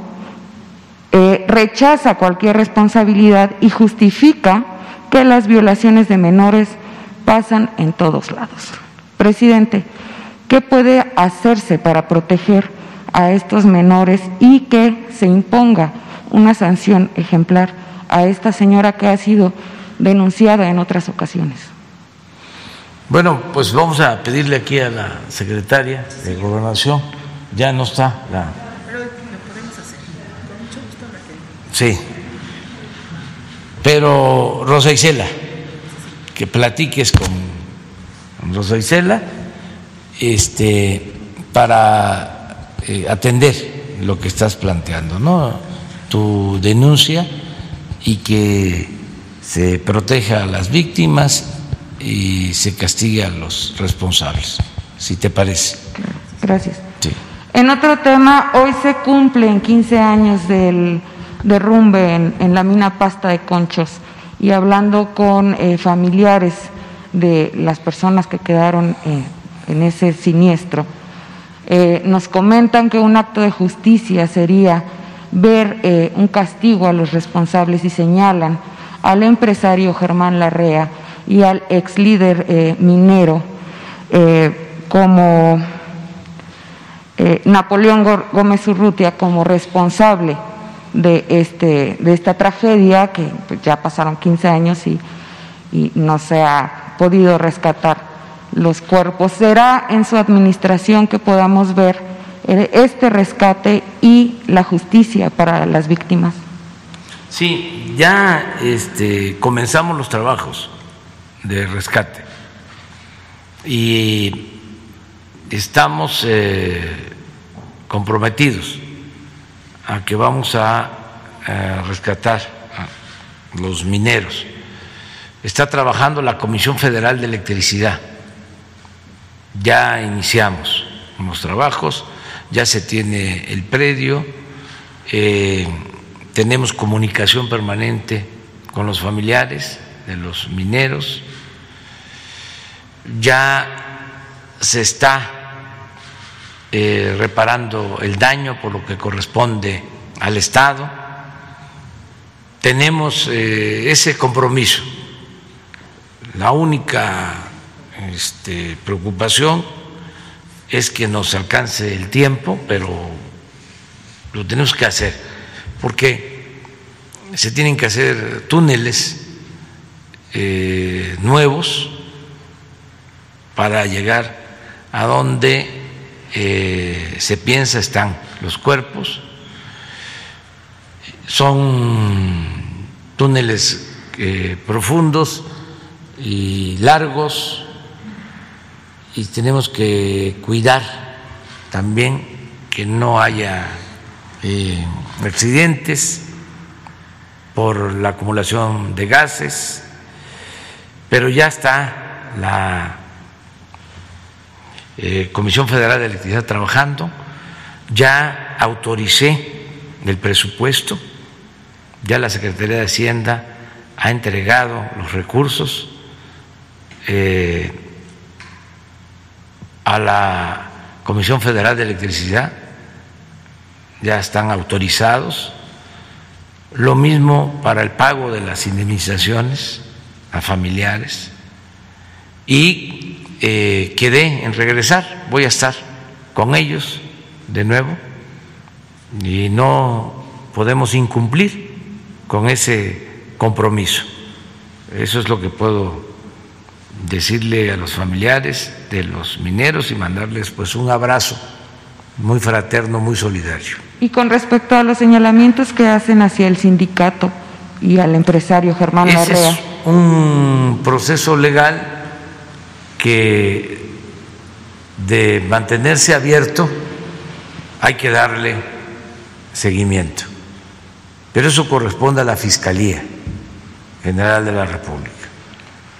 eh, rechaza cualquier responsabilidad y justifica que las violaciones de menores pasan en todos lados. Presidente, ¿qué puede hacerse para proteger a estos menores y que se imponga una sanción ejemplar a esta señora que ha sido denunciada en otras ocasiones? Bueno, pues vamos a pedirle aquí a la secretaria de Gobernación. Ya no está la. Sí. Pero Rosa Isela, que platiques con Rosa Isela este, para eh, atender lo que estás planteando, ¿no? Tu denuncia y que se proteja a las víctimas y se castigue a los responsables, si te parece. Gracias. Sí. En otro tema, hoy se cumplen 15 años del derrumbe en, en la mina Pasta de Conchos y hablando con eh, familiares de las personas que quedaron eh, en ese siniestro, eh, nos comentan que un acto de justicia sería ver eh, un castigo a los responsables y señalan al empresario Germán Larrea y al ex líder eh, minero como Napoleón Gómez Urrutia como responsable de, este, de esta tragedia, que pues, ya pasaron 15 años y no se ha podido rescatar los cuerpos. Será en su administración que podamos ver eh, este rescate y la justicia para las víctimas. Sí, ya este, comenzamos los trabajos de rescate y estamos eh, comprometidos a que vamos a, eh, rescatar a los mineros. Está trabajando la Comisión Federal de Electricidad. Ya iniciamos los trabajos, ya se tiene el predio, eh, tenemos comunicación permanente con los familiares de los mineros, ya se está eh, reparando el daño por lo que corresponde al Estado. Tenemos eh, ese compromiso. La única este, preocupación es que nos alcance el tiempo, pero lo tenemos que hacer, porque se tienen que hacer túneles eh, nuevos para llegar a donde eh, se piensa están los cuerpos. Son túneles eh, profundos y largos y tenemos que cuidar también que no haya eh, accidentes por la acumulación de gases, pero ya está la eh, Comisión Federal de Electricidad trabajando, ya autoricé el presupuesto, ya la Secretaría de Hacienda ha entregado los recursos eh, a la Comisión Federal de Electricidad, ya están autorizados. Lo mismo para el pago de las indemnizaciones a familiares. Y eh, quedé en regresar, voy a estar con ellos de nuevo y no podemos incumplir con ese compromiso. Eso es lo que puedo decirle a los familiares de los mineros y mandarles pues un abrazo muy fraterno, muy solidario. Y con respecto a los señalamientos que hacen hacia el sindicato y al empresario Germán Ese Larrea. es un proceso legal que de mantenerse abierto hay que darle seguimiento. Pero eso corresponde a la Fiscalía General de la República.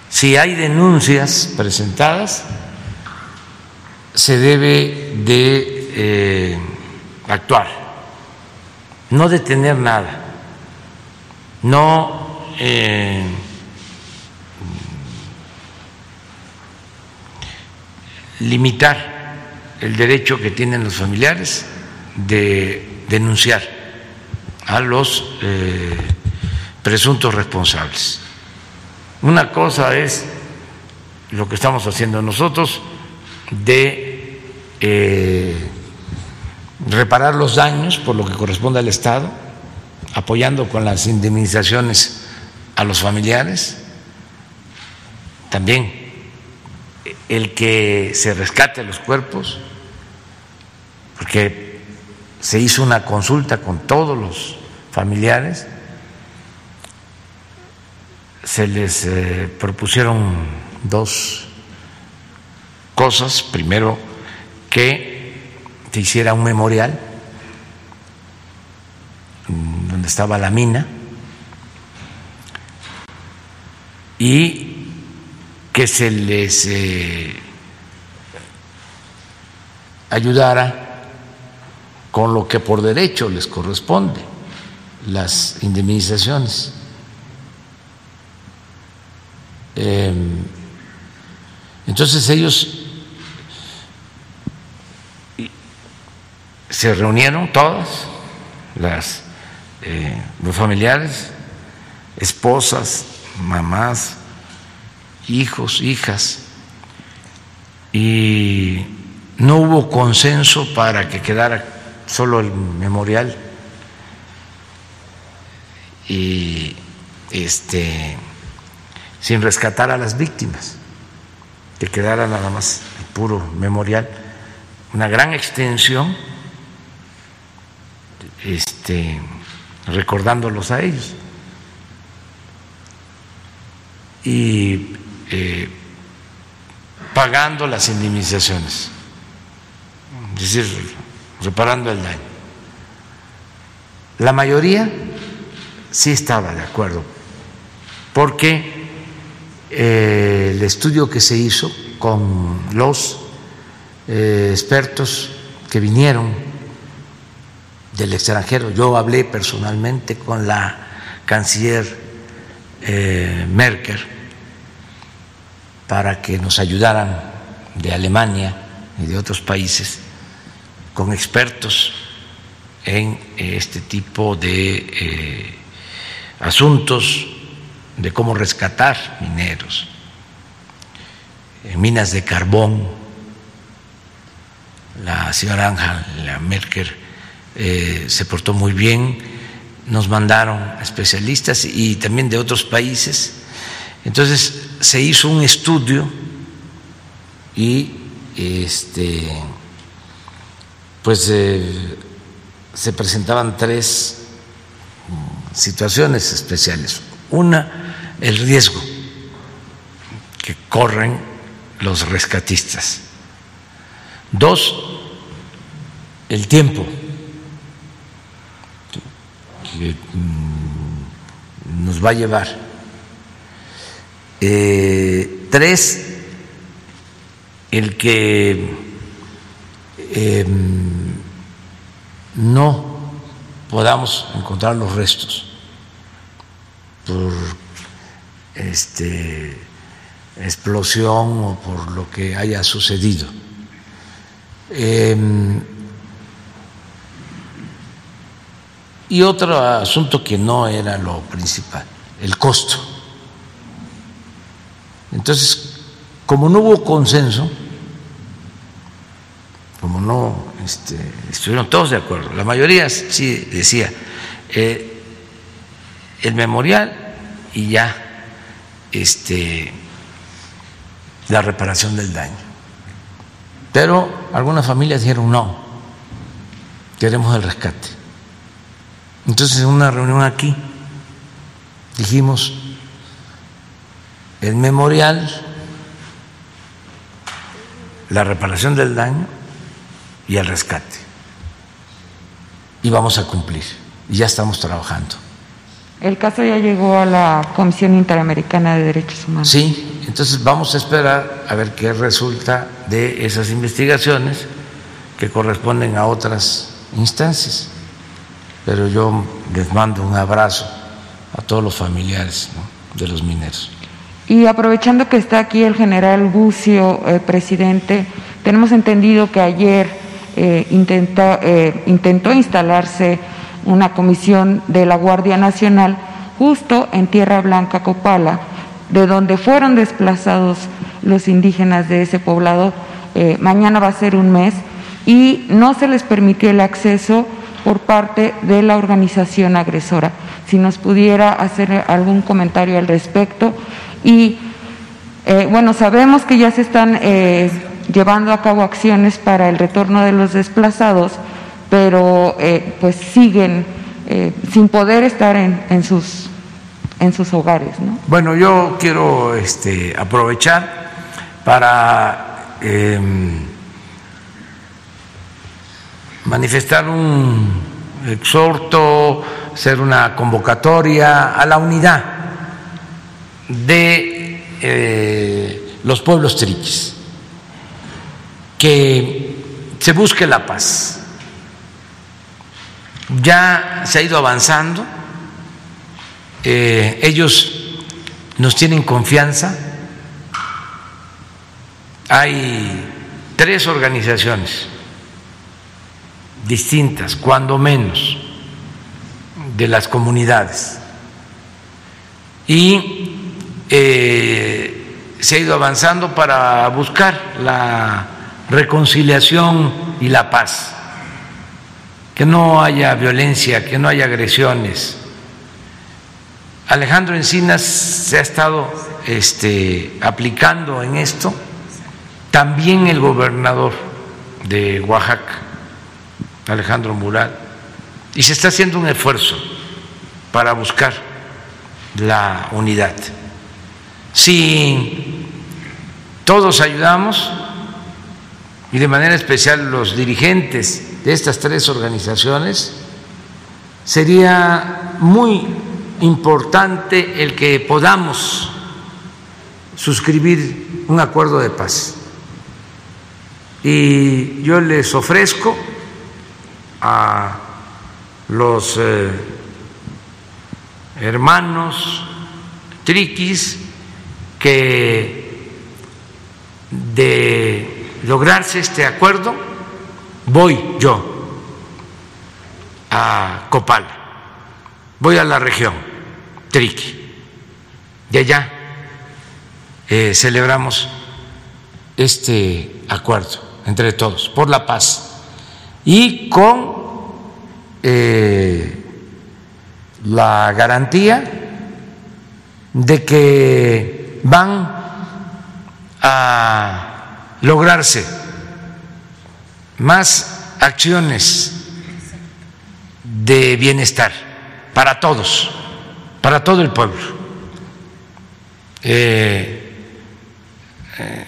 Si hay denuncias presentadas, se debe de eh, actuar, no detener nada, no eh, limitar el derecho que tienen los familiares de denunciar a los eh, presuntos responsables. Una cosa es lo que estamos haciendo nosotros de eh, reparar los daños por lo que corresponde al Estado, apoyando con las indemnizaciones a los familiares, también el que se rescate los cuerpos, porque se hizo una consulta con todos los familiares, se les eh, propusieron dos cosas. Primero, que se hiciera un memorial donde estaba la mina y que se les eh, ayudara con lo que por derecho les corresponde, las indemnizaciones. Eh, entonces ellos se reunieron todos, las, eh, los familiares, esposas, mamás, hijos, hijas, y no hubo consenso para que quedara solo el memorial. Y este sin rescatar a las víctimas, que quedara nada más el puro memorial, una gran extensión, este, recordándolos a ellos. Y eh, pagando las indemnizaciones, es decir, reparando el daño. La mayoría sí estaba de acuerdo, porque eh, el estudio que se hizo con los eh, expertos que vinieron del extranjero, yo hablé personalmente con la canciller eh, Merkel para que nos ayudaran de Alemania y de otros países con expertos en este tipo de asuntos de cómo rescatar mineros, minas de carbón. La señora Ángela Merkel eh, se portó muy bien, nos mandaron especialistas y también de otros países. Entonces se hizo un estudio y este pues eh, se presentaban tres situaciones especiales. Una, el riesgo que corren los rescatistas. Dos, el tiempo que nos va a llevar. Eh, tres, el que em, no podamos encontrar los restos por este, explosión o por lo que haya sucedido. Em, y otro asunto que no era lo principal, el costo. Entonces, como no hubo consenso, como no este, estuvieron todos de acuerdo, la mayoría sí decía, eh, el memorial y ya este, la reparación del daño. Pero algunas familias dijeron no, queremos el rescate. Entonces en una reunión aquí dijimos, el memorial, la reparación del daño y el rescate. Y vamos a cumplir. Y ya estamos trabajando. El caso ya llegó a la Comisión Interamericana de Derechos Humanos. Sí, entonces vamos a esperar a ver qué resulta de esas investigaciones que corresponden a otras instancias. Pero yo les mando un abrazo a todos los familiares de los mineros. Y aprovechando que está aquí el general Bucio, eh, presidente, tenemos entendido que ayer eh, intentó, eh, intentó instalarse una comisión de la Guardia Nacional justo en Tierra Blanca, Copala, de donde fueron desplazados los indígenas de ese poblado. Eh, mañana va a ser un mes y no se les permitió el acceso por parte de la organización agresora. Si nos pudiera hacer algún comentario al respecto. Y eh, bueno, sabemos que ya se están eh, llevando a cabo acciones para el retorno de los desplazados pero eh, pues siguen eh, sin poder estar en, en, sus, en sus hogares. ¿no? Bueno, yo quiero este, aprovechar para eh, manifestar un exhorto, hacer una convocatoria a la unidad de eh, los pueblos triquis, que se busque la paz ya se ha ido avanzando, eh, ellos nos tienen confianza, hay tres organizaciones distintas, cuando menos, de las comunidades. Y eh, se ha ido avanzando para buscar la reconciliación y la paz que no haya violencia, que no haya agresiones. Alejandro Encinas se ha estado este, aplicando en esto, también el gobernador de Oaxaca, Alejandro Mural, y se está haciendo un esfuerzo para buscar la unidad. Si todos ayudamos, y de manera especial los dirigentes de estas tres organizaciones, sería muy importante el que podamos suscribir un acuerdo de paz. Y yo les ofrezco a los eh, hermanos triquis que de lograrse este acuerdo, voy yo a Copal, voy a la región, Triqui, de allá eh, celebramos este acuerdo entre todos por la paz y con eh, la garantía de que van a lograrse más acciones de bienestar para todos, para todo el pueblo. Eh, eh,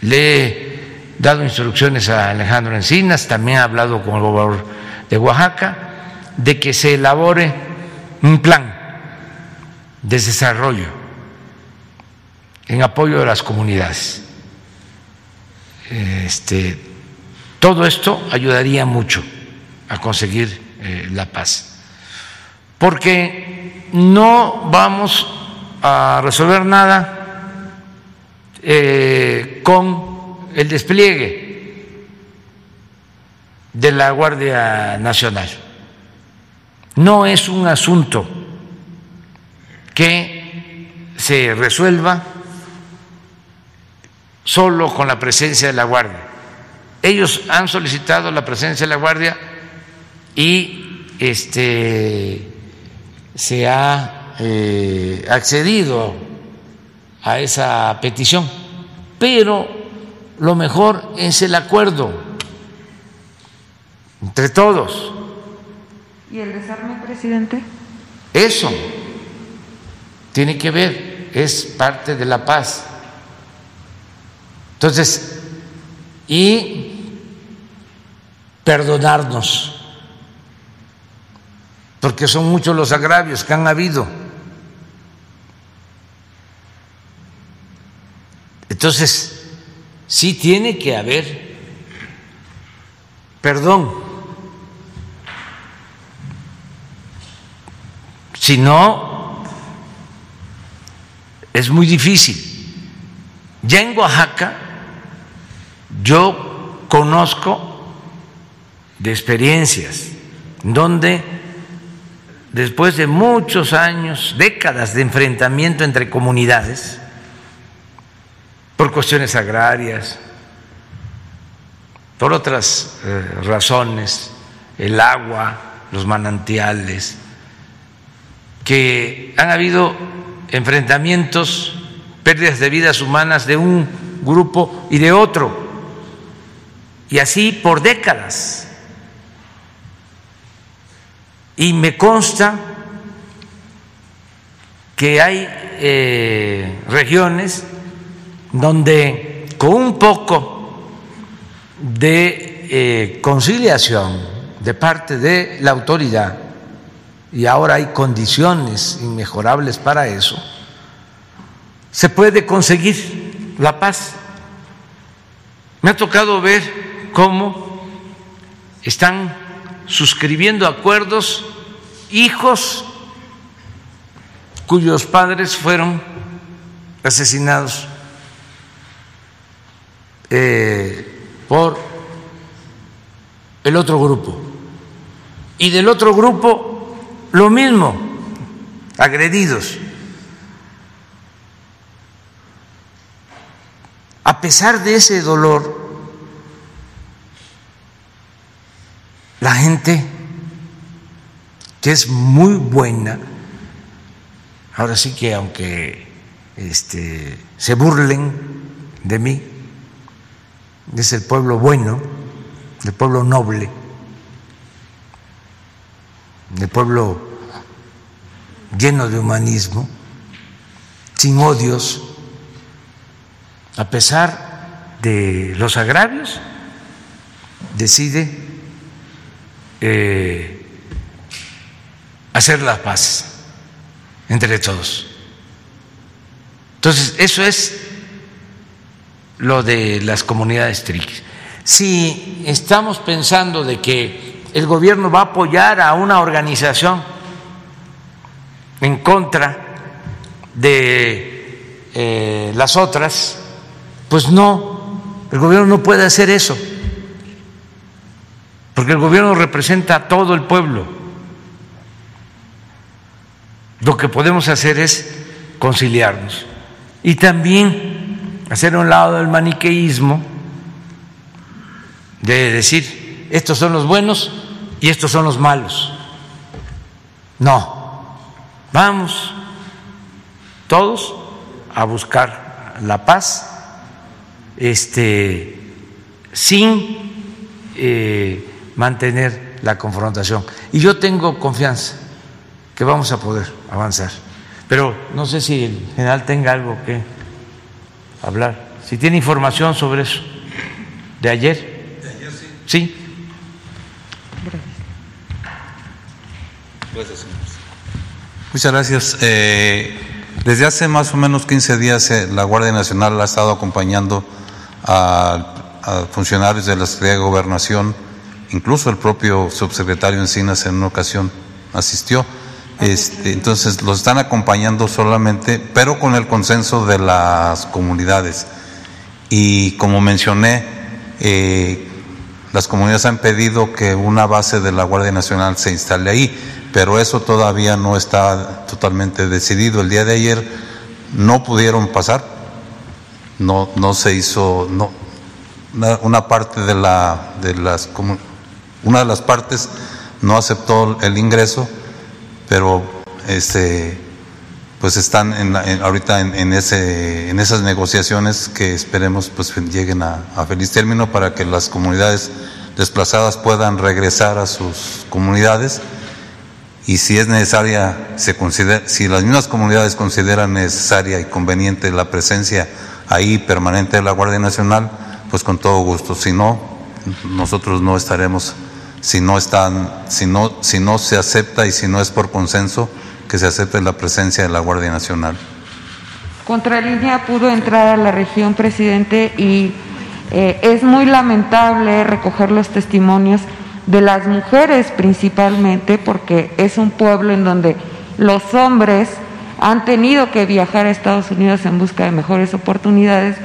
le he dado instrucciones a Alejandro Encinas, también ha hablado con el gobernador de Oaxaca, de que se elabore un plan de desarrollo en apoyo de las comunidades este, Todo esto ayudaría mucho a conseguir eh, la paz, porque no vamos a resolver nada eh, con el despliegue de la Guardia Nacional. No es un asunto que se resuelva solo con la presencia de la Guardia. Ellos han solicitado la presencia de la Guardia y este, se ha eh, accedido a esa petición, pero lo mejor es el acuerdo entre todos. ¿Y el desarme, presidente? Eso tiene que ver, es parte de la paz. Entonces, y perdonarnos, porque son muchos los agravios que han habido. Entonces, sí tiene que haber perdón. Si no, es muy difícil. Ya en Oaxaca yo conozco de experiencias donde después de muchos años, décadas de enfrentamiento entre comunidades, por cuestiones agrarias, por otras eh, razones, el agua, los manantiales, que han habido enfrentamientos, pérdidas de vidas humanas de un grupo y de otro y así por décadas. Y me consta que hay eh, regiones donde con un poco de eh, conciliación de parte de la autoridad, y ahora hay condiciones inmejorables para eso, se puede conseguir la paz. Me ha tocado ver cómo están suscribiendo acuerdos hijos cuyos padres fueron asesinados eh, por el otro grupo. Y del otro grupo lo mismo, agredidos. A pesar de ese dolor, la gente que es muy buena, ahora sí que aunque este, se burlen de mí, es el pueblo bueno, el pueblo noble, el pueblo lleno de humanismo, sin odios, a pesar de los agravios, decide eh, hacer la paz entre todos. Entonces, eso es lo de las comunidades triquis. Si estamos pensando de que el gobierno va a apoyar a una organización en contra de eh, las otras, pues no, el gobierno no puede hacer eso porque el gobierno representa a todo el pueblo. Lo que podemos hacer es conciliarnos y también hacer un lado del maniqueísmo de decir, estos son los buenos y estos son los malos. No, vamos todos a buscar la paz este, sin eh, mantener la confrontación. Y yo tengo confianza que vamos a poder avanzar. Pero no sé si el general tenga algo que hablar. Si tiene información sobre eso. ¿De ayer? De ayer sí. Sí. Muchas gracias. Eh, desde hace más o menos 15 días eh, la Guardia Nacional ha estado acompañando a a funcionarios de la Secretaría de Gobernación, incluso el propio subsecretario Encinas en una ocasión asistió. Este, entonces los están acompañando solamente, pero con el consenso de las comunidades. Y como mencioné, eh, las comunidades han pedido que una base de la Guardia Nacional se instale ahí, pero eso todavía no está totalmente decidido. El día de ayer no pudieron pasar, no, no se hizo, no, una, parte de, la, de las, una de las partes no aceptó el ingreso, pero este, pues están en, ahorita en, ese, en esas negociaciones que esperemos pues lleguen a, feliz término para que las comunidades desplazadas puedan regresar a sus comunidades y si es necesaria, se considera, si las mismas comunidades consideran necesaria y conveniente la presencia ahí permanente de la Guardia Nacional, pues con todo gusto. Si no, nosotros no estaremos, si no están, si no, si no se acepta y si no es por consenso, que se acepte la presencia de la Guardia Nacional. Contralínea pudo entrar a la región, presidente, y eh, es muy lamentable recoger los testimonios de las mujeres principalmente, porque es un pueblo en donde los hombres han tenido que viajar a Estados Unidos en busca de mejores oportunidades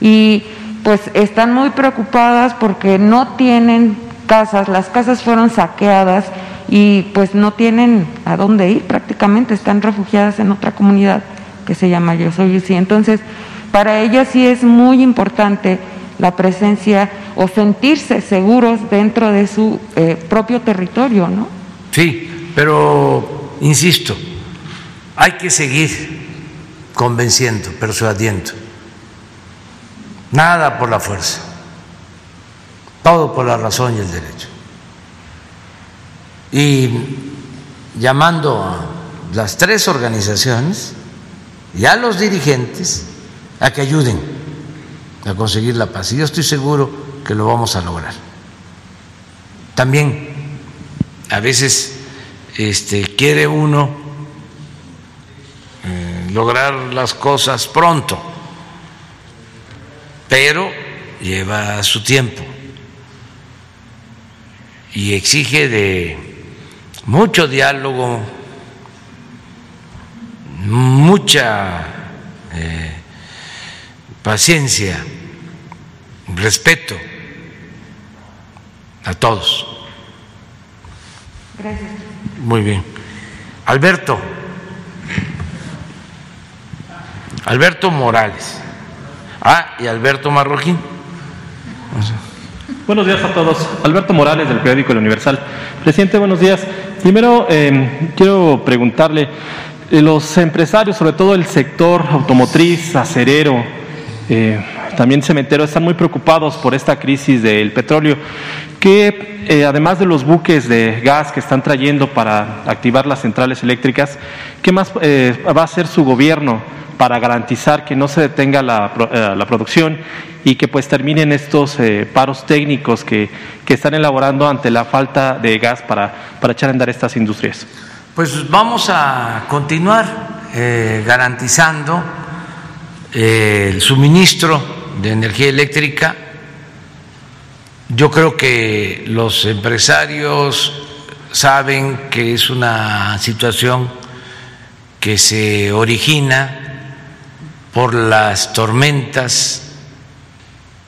y pues están muy preocupadas porque no tienen casas, las casas fueron saqueadas y pues no tienen a dónde ir prácticamente, están refugiadas en otra comunidad que se llama Yo Soy Entonces, para ellas sí es muy importante la presencia o sentirse seguros dentro de su eh, propio territorio, ¿no? Sí, pero insisto, hay que seguir convenciendo, persuadiendo. Nada por la fuerza, todo por la razón y el derecho. Y llamando a las tres organizaciones y a los dirigentes a que ayuden a conseguir la paz. Y yo estoy seguro que lo vamos a lograr. También a veces este, quiere uno eh, lograr las cosas pronto, pero lleva su tiempo y exige de mucho diálogo, mucha eh, paciencia, respeto a todos. Gracias. Muy bien. Alberto. Alberto Morales. Ah, y Alberto Marroquín. Buenos días a todos. Alberto Morales del periódico El Universal. Presidente, buenos días. Primero, eh, quiero preguntarle, eh, los empresarios, sobre todo el sector automotriz, acerero, eh, también cementero, están muy preocupados por esta crisis del petróleo, que eh, además de los buques de gas que están trayendo para activar las centrales eléctricas, ¿qué más eh, va a hacer su gobierno para garantizar que no se detenga la, la producción y que pues terminen estos paros técnicos que, que, están elaborando ante la falta de gas para, para echar a andar estas industrias? Pues vamos a continuar garantizando el suministro de energía eléctrica. Yo creo que los empresarios saben que es una situación que se origina por las tormentas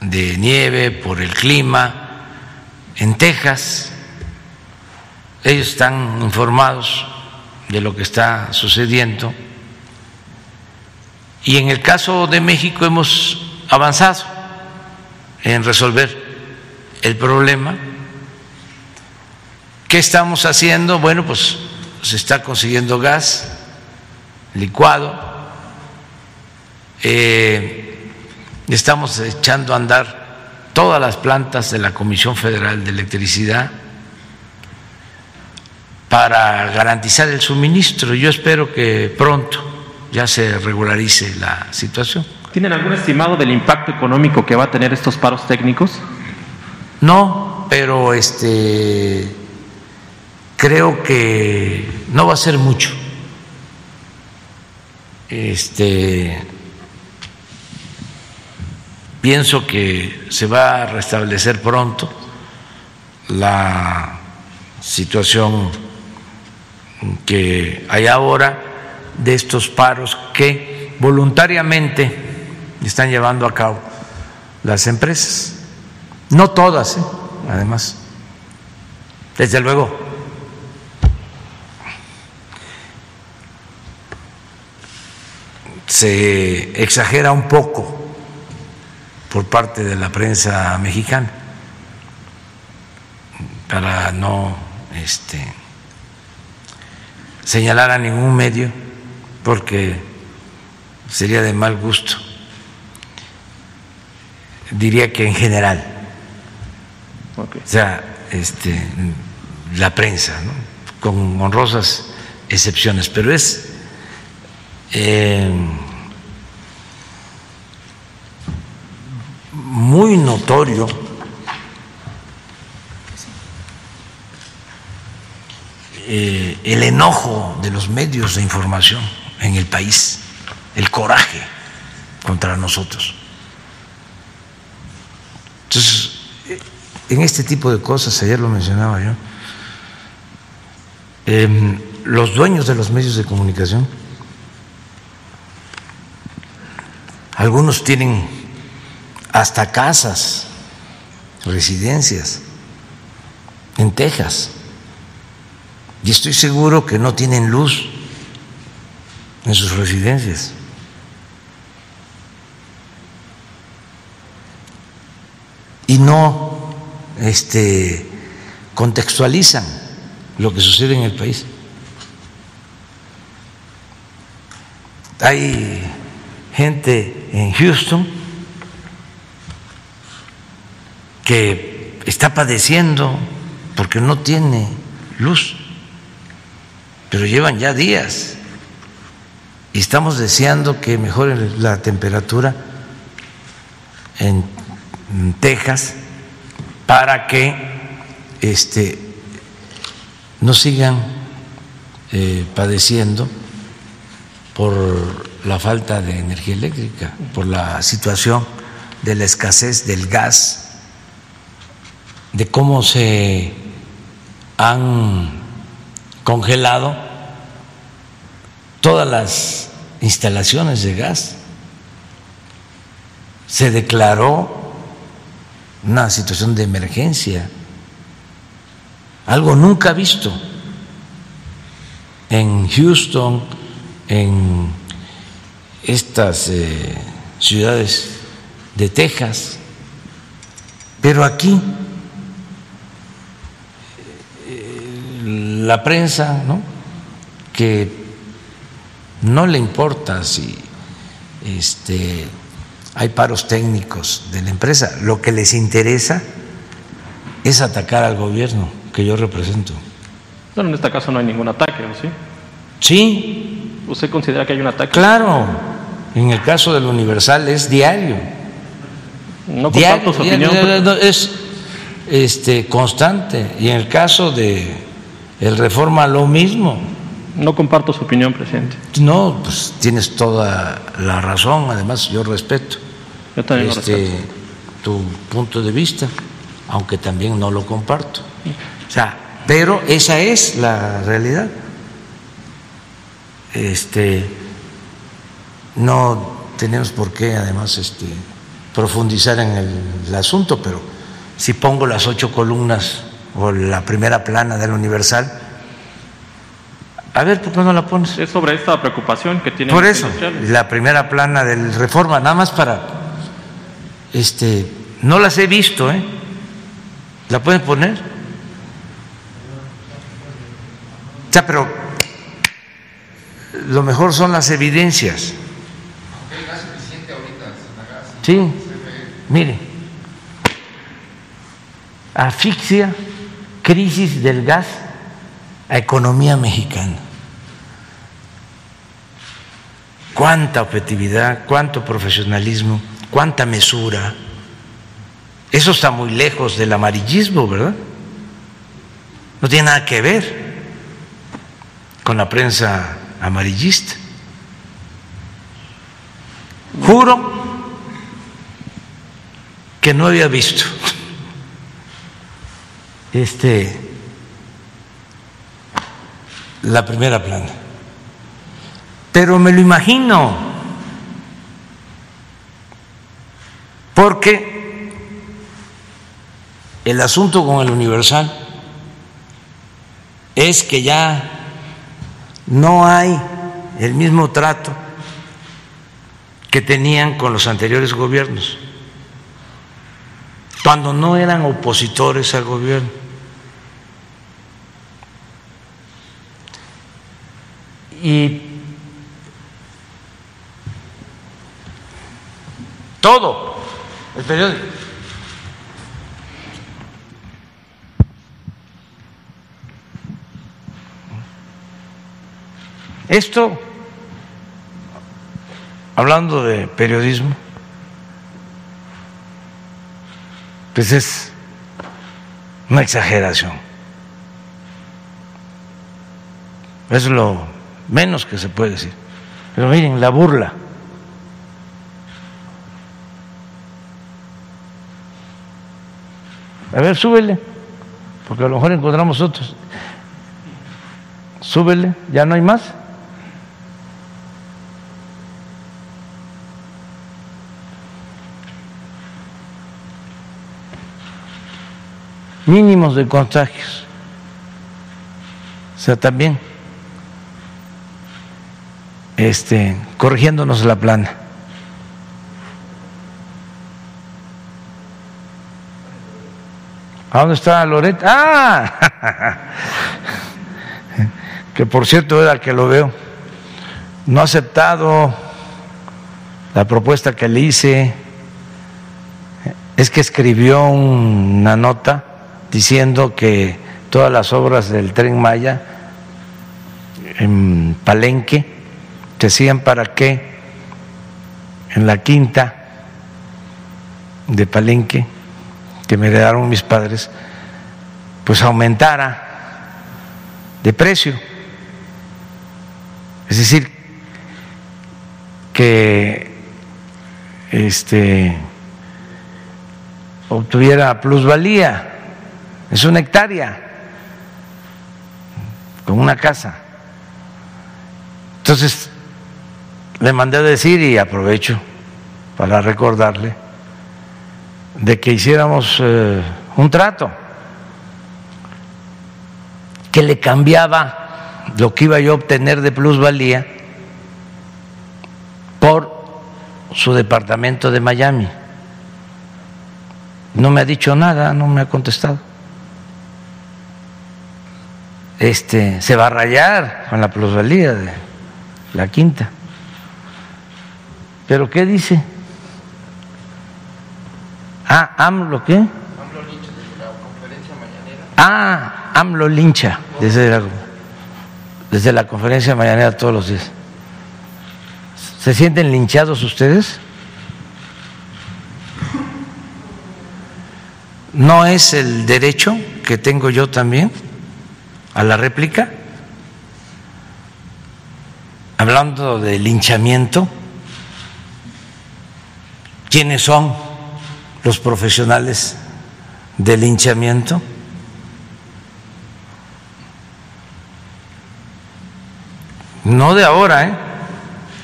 de nieve, por el clima en Texas. Ellos están informados de lo que está sucediendo y en el caso de México hemos avanzado en resolver el problema. ¿Qué estamos haciendo? Bueno, pues se está consiguiendo gas licuado, eh, estamos echando a andar todas las plantas de la Comisión Federal de Electricidad para garantizar el suministro. Yo espero que pronto ya se regularice la situación. ¿Tienen algún estimado del impacto económico que va a tener estos paros técnicos? No, pero este creo que no va a ser mucho. Este pienso que se va a restablecer pronto la situación que hay ahora de estos paros que voluntariamente están llevando a cabo las empresas. No todas, ¿eh? además. Desde luego. Se exagera un poco por parte de la prensa mexicana para no este, señalar a ningún medio porque sería de mal gusto. Diría que en general. O sea, este, la prensa, con honrosas excepciones, pero es eh, muy notorio eh, el enojo de los medios de información en el país, el coraje contra nosotros. Entonces, en este tipo de cosas, ayer lo mencionaba yo, em, los dueños de los medios de comunicación, algunos tienen hasta casas, residencias en Texas, y estoy seguro que no tienen luz en sus residencias. Y no este, contextualizan lo que sucede en el país. Hay gente en Houston que está padeciendo porque no tiene luz, pero llevan ya días y estamos deseando que mejore la temperatura en Texas para que este, no sigan eh, padeciendo por la falta de energía eléctrica, por la situación de la escasez del gas, de cómo se han congelado todas las instalaciones de gas. Se declaró una situación de emergencia, algo nunca visto. En Houston, en estas eh, ciudades de Texas, pero aquí eh, la prensa, ¿no? que no le importa si este, hay paros técnicos de la empresa, lo que les interesa es atacar al gobierno que yo represento. Bueno, en este caso no hay ningún ataque, ¿o sí? Sí. ¿Usted considera que hay un ataque? Claro. En el caso del Universal es diario. No comparto su opinión. es este, constante. Y en el caso de el Reforma lo mismo. No comparto su opinión, presidente. No, pues tienes toda la razón, además yo respeto, yo también este, tu punto de vista, aunque también no lo comparto. O sea, pero esa es la realidad. Este, no tenemos por qué, además, este, profundizar en el asunto, pero si pongo las ocho columnas o la primera plana del Universal, a ver, ¿por qué no la pones? Es sobre esta preocupación que tiene. Por eso, la primera plana del reforma, nada más para, este, no las he visto, ¿eh? ¿La pueden poner? O sea, pero lo mejor son las evidencias. Sí, mire, asfixia, crisis del gas a economía mexicana. Cuánta objetividad, cuánto profesionalismo, cuánta mesura. Eso está muy lejos del amarillismo, ¿verdad? No tiene nada que ver con la prensa amarillista. Juro que no había visto. Este, la primera plana. Pero me lo imagino, porque el asunto con el Universal es que ya no hay el mismo trato que tenían con los anteriores gobiernos, cuando no eran opositores al gobierno. y todo el periódico. Esto, hablando de periodismo, pues es una exageración. Es lo menos que se puede decir. Pero miren, la burla. A ver, súbele, porque a lo mejor encontramos otros. Súbele, ya no hay más. Mínimos de contagios. O sea, también este, corrigiéndonos la plana. ¿A dónde está Loret? ¡Ah! *laughs* que por cierto era el que lo veo. No ha aceptado la propuesta que le hice. Es que escribió una nota diciendo que todas las obras del tren Maya en Palenque decían para qué en la quinta de Palenque que me heredaron mis padres, pues aumentara de precio. Es decir, que este obtuviera plusvalía, es una hectárea con una casa. Entonces, le mandé a decir y aprovecho para recordarle de que hiciéramos eh, un trato que le cambiaba lo que iba yo a obtener de plusvalía por su departamento de Miami. No me ha dicho nada, no me ha contestado. Este se va a rayar con la plusvalía de la quinta. ¿Pero qué dice? Ah, AMLO, ¿qué? AMLO lincha desde la conferencia mañanera. Ah, AMLO lincha desde la, desde la conferencia mañanera todos los días. ¿Se sienten linchados ustedes? ¿No es el derecho que tengo yo también a la réplica? Hablando de linchamiento quiénes son los profesionales del linchamiento. No de ahora, ¿eh?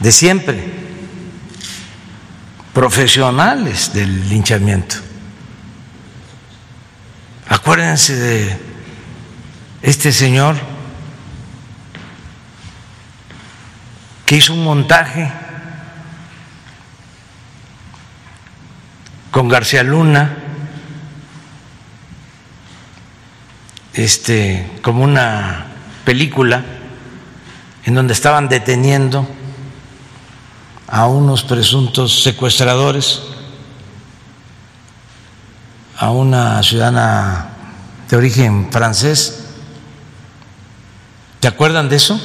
de siempre. Profesionales del linchamiento. Acuérdense de este señor que hizo un montaje con García Luna, este, como una película en donde estaban deteniendo a unos presuntos secuestradores, a una ciudadana de origen francés. ¿Te acuerdan de eso?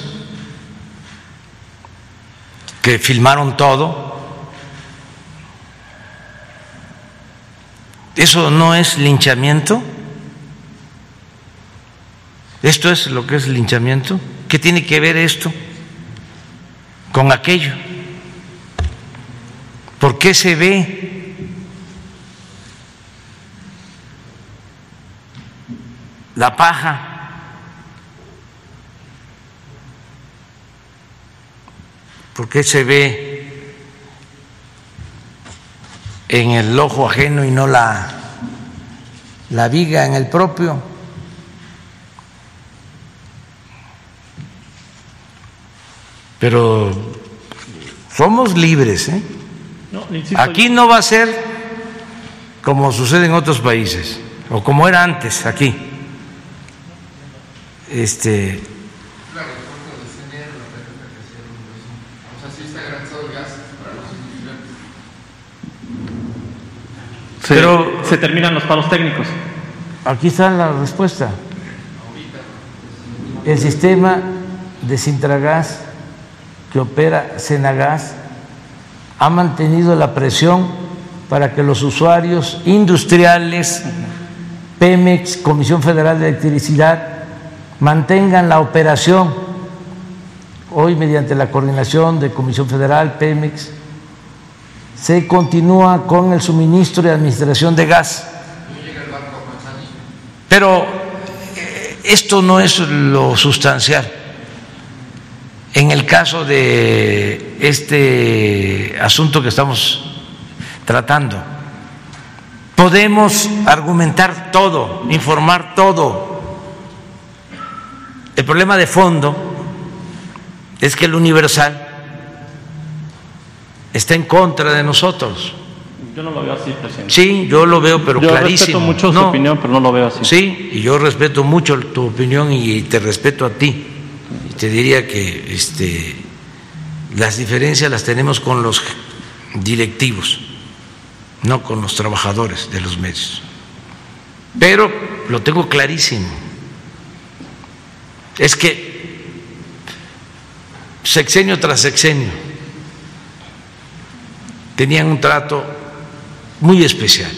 Que filmaron todo ¿Eso no es linchamiento? ¿Esto es lo que es linchamiento? ¿Qué tiene que ver esto con aquello? ¿Por qué se ve la paja? ¿Por qué se ve en el ojo ajeno y no la, la viga en el propio? Pero somos libres. ¿eh? Aquí no va a ser como sucede en otros países, o como era antes aquí. Este, Se, Pero se terminan los paros técnicos. Aquí está la respuesta. El sistema de Sintragas que opera Senagas ha mantenido la presión para que los usuarios industriales, Pemex, Comisión Federal de Electricidad, mantengan la operación. Hoy, mediante la coordinación de Comisión Federal, Pemex, se continúa con el suministro y administración de gas. Pero eh, esto no es lo sustancial. En el caso de este asunto que estamos tratando, podemos argumentar todo, informar todo. El problema de fondo es que el universal está en contra de nosotros. Yo no lo veo así, presidente. Sí, yo lo veo, pero yo clarísimo. respeto mucho su opinión, pero no lo veo así. Sí, y yo respeto mucho tu opinión y te respeto a ti te diría que este, las diferencias las tenemos con los directivos, no con los trabajadores de los medios. Pero lo tengo clarísimo. Es que sexenio tras sexenio tenían un trato muy especial.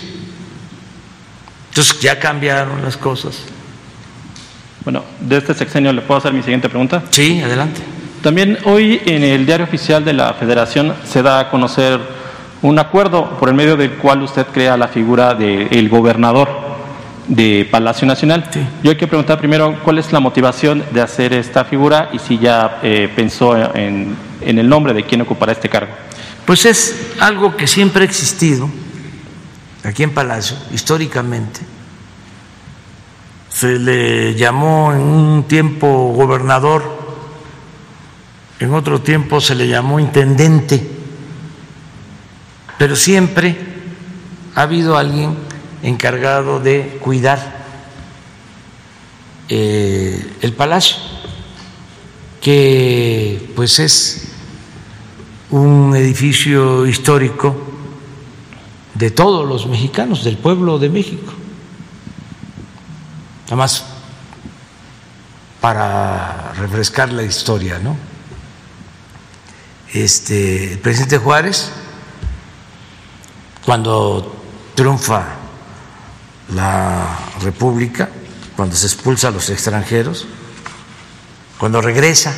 Entonces ya cambiaron las cosas. Bueno, de este sexenio le puedo hacer mi siguiente pregunta. Sí, adelante. También hoy en el diario oficial de la Federación se da a conocer un acuerdo por el medio del cual usted crea la figura del gobernador de Palacio Nacional. Sí. Yo hay que preguntar primero cuál es la motivación de hacer esta figura y si ya eh, pensó en, en el nombre de quién ocupará este cargo. Pues es algo que siempre ha existido aquí en Palacio, históricamente. Se le llamó en un tiempo gobernador, en otro tiempo se le llamó intendente, pero siempre ha habido alguien encargado de cuidar eh, el palacio, que pues es un edificio histórico de todos los mexicanos, del pueblo de México. Nada más para refrescar la historia, ¿no? Este, el presidente Juárez, cuando triunfa la República, cuando se expulsa a los extranjeros, cuando regresa,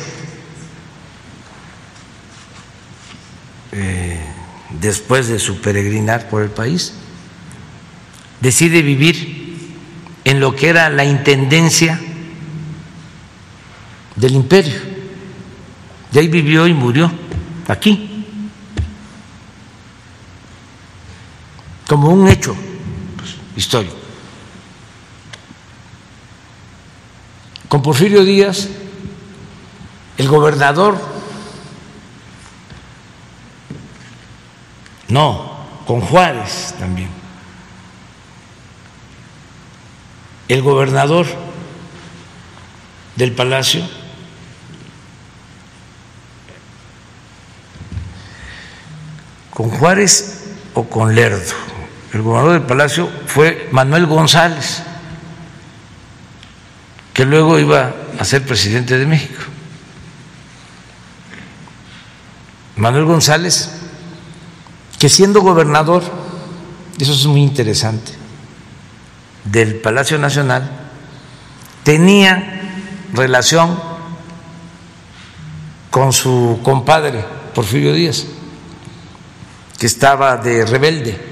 eh, después de su peregrinar por el país, decide vivir en lo que era la intendencia del imperio. Y ahí vivió y murió, aquí, como un hecho pues, histórico. Con Porfirio Díaz, el gobernador, no, con Juárez también el gobernador del palacio con Juárez o con Lerdo. El gobernador del palacio fue Manuel González, que luego iba a ser presidente de México. Manuel González, que siendo gobernador, eso es muy interesante, del Palacio Nacional tenía relación con su compadre Porfirio Díaz, que estaba de rebelde.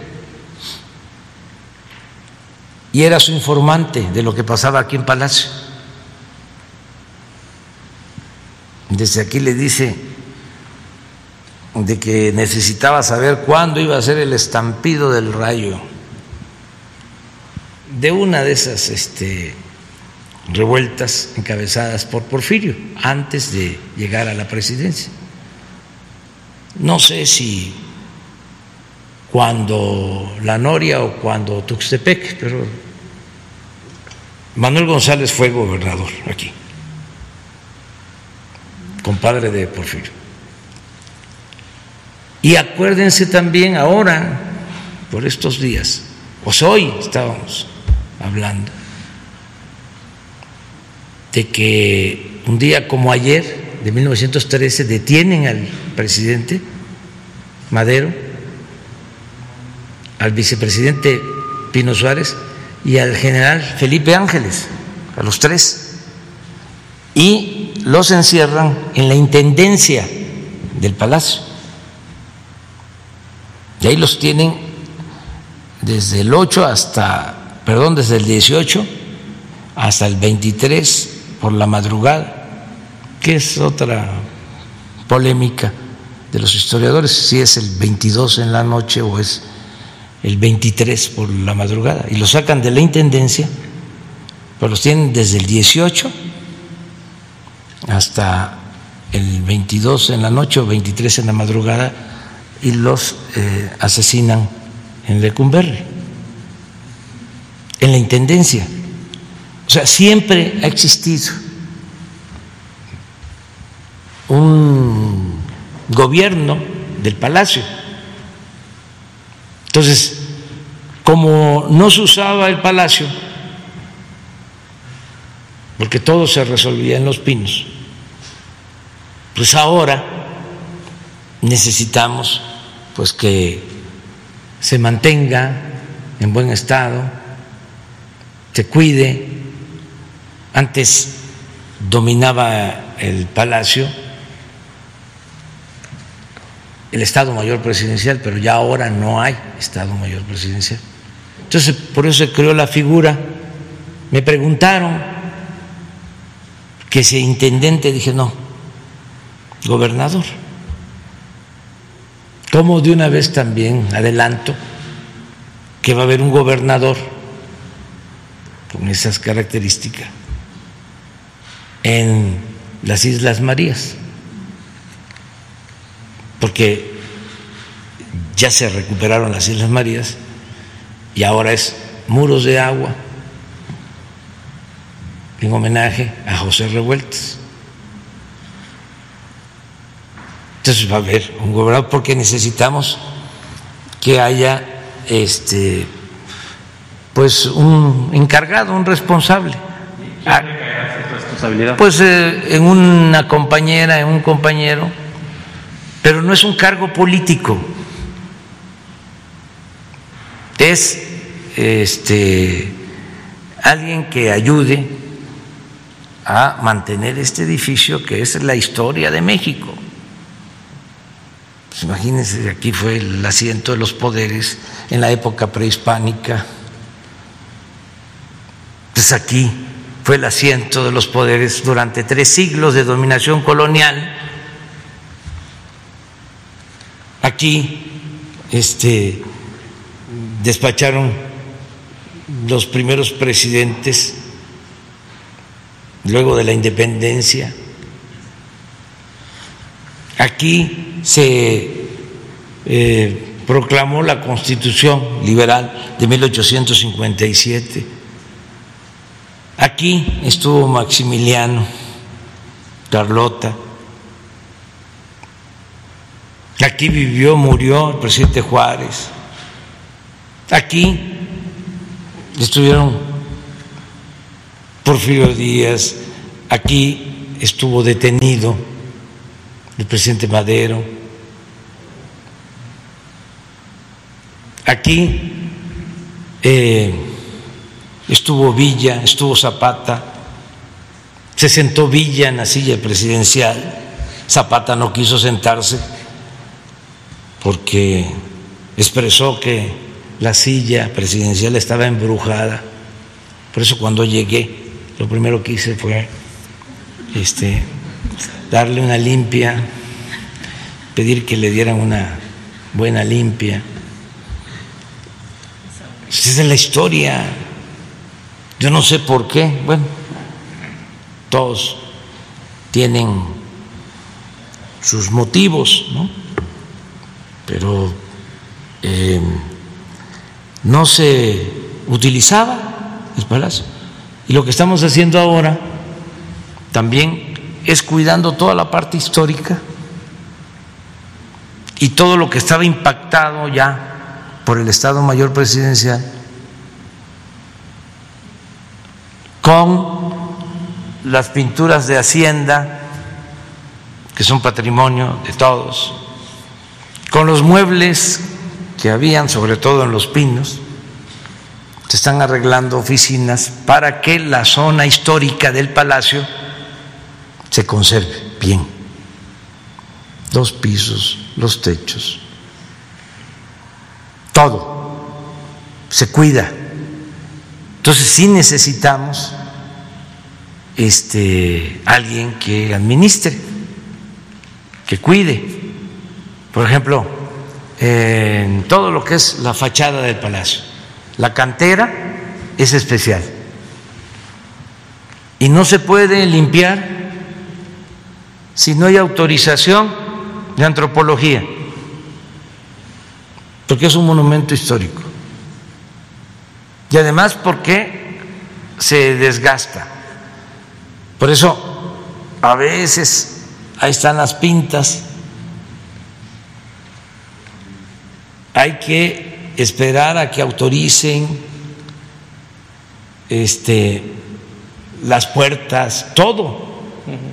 y era su informante de lo que pasaba aquí en Palacio. Desde aquí le dice de que necesitaba saber cuándo iba a ser el estampido del rayo de una de esas este, revueltas encabezadas por Porfirio antes de llegar a la presidencia. No sé si cuando La Noria o cuando Tuxtepec, pero Manuel González fue gobernador aquí, compadre de Porfirio. Y acuérdense también ahora, por estos días, o pues hoy estábamos hablando, de que un día como ayer, de 1913, detienen al presidente Madero, al vicepresidente Pino Suárez y al general Felipe Ángeles, a los tres, y los encierran en la intendencia del palacio. Y ahí los tienen desde el 8 hasta, perdón, desde el 18 hasta el 23 por la madrugada, que es otra polémica de los historiadores, si es el 22 en la noche o es el 23 por la madrugada. Y los sacan de la intendencia, pero los tienen desde el 18 hasta el 22 en la noche o 23 en la madrugada y los eh, asesinan en Lecumberri, en la intendencia. O sea, siempre ha existido un gobierno del palacio. Entonces, como no se usaba el palacio, porque todo se resolvía en los pinos, pues ahora necesitamos pues que se mantenga en buen estado, se cuide. Antes dominaba el palacio el Estado Mayor Presidencial, pero ya ahora no hay Estado Mayor Presidencial. Entonces, por eso se creó la figura. Me preguntaron que si intendente, dije no, gobernador. Como de una vez también adelanto que va a haber un gobernador con esas características en las Islas Marías, porque ya se recuperaron las Islas Marías y ahora es muros de agua en homenaje a José Revueltas. Entonces va a haber un gobernador porque necesitamos que haya este pues un encargado, un responsable. Ah, responsabilidad? Pues eh, en una compañera, en un compañero, pero no es un cargo político. Es este alguien que ayude a mantener este edificio que es la historia de México. Pues imagínense, aquí fue el asiento de los poderes en la época prehispánica. Pues aquí fue el asiento de los poderes durante tres siglos de dominación colonial. Aquí este, despacharon los primeros presidentes luego de la independencia. Aquí se eh, proclamó la Constitución Liberal de 1857. Aquí estuvo Maximiliano, Carlota. Aquí vivió, murió el presidente Juárez. Aquí estuvieron Porfirio Díaz, aquí estuvo detenido el presidente Madero, aquí eh, estuvo Villa, estuvo Zapata, se sentó Villa en la silla presidencial, Zapata no quiso sentarse porque expresó que la silla presidencial estaba embrujada. Por eso cuando llegué, lo primero que hice fue este, darle una limpia, pedir que le dieran una buena limpia. Esa es la historia. Yo no sé por qué. Bueno, todos tienen sus motivos, ¿no? Pero eh, no se utilizaba el palacio. Y lo que estamos haciendo ahora también es cuidando toda la parte histórica y todo lo que estaba impactado ya por el Estado Mayor Presidencial con las pinturas de Hacienda, que son patrimonio de todos, con los muebles que habían, sobre todo en los pinos, se están arreglando oficinas para que la zona histórica del palacio se conserve bien. Los pisos, los techos, todo se cuida. Entonces sí necesitamos este alguien que administre, que cuide. Por ejemplo, en todo lo que es la fachada del palacio. La cantera es especial y no se puede limpiar si no hay autorización de antropología, porque es un monumento histórico. Y además porque se desgasta. Por eso, a veces, ahí están las pintas, hay que esperar a que autoricen este, las puertas, todo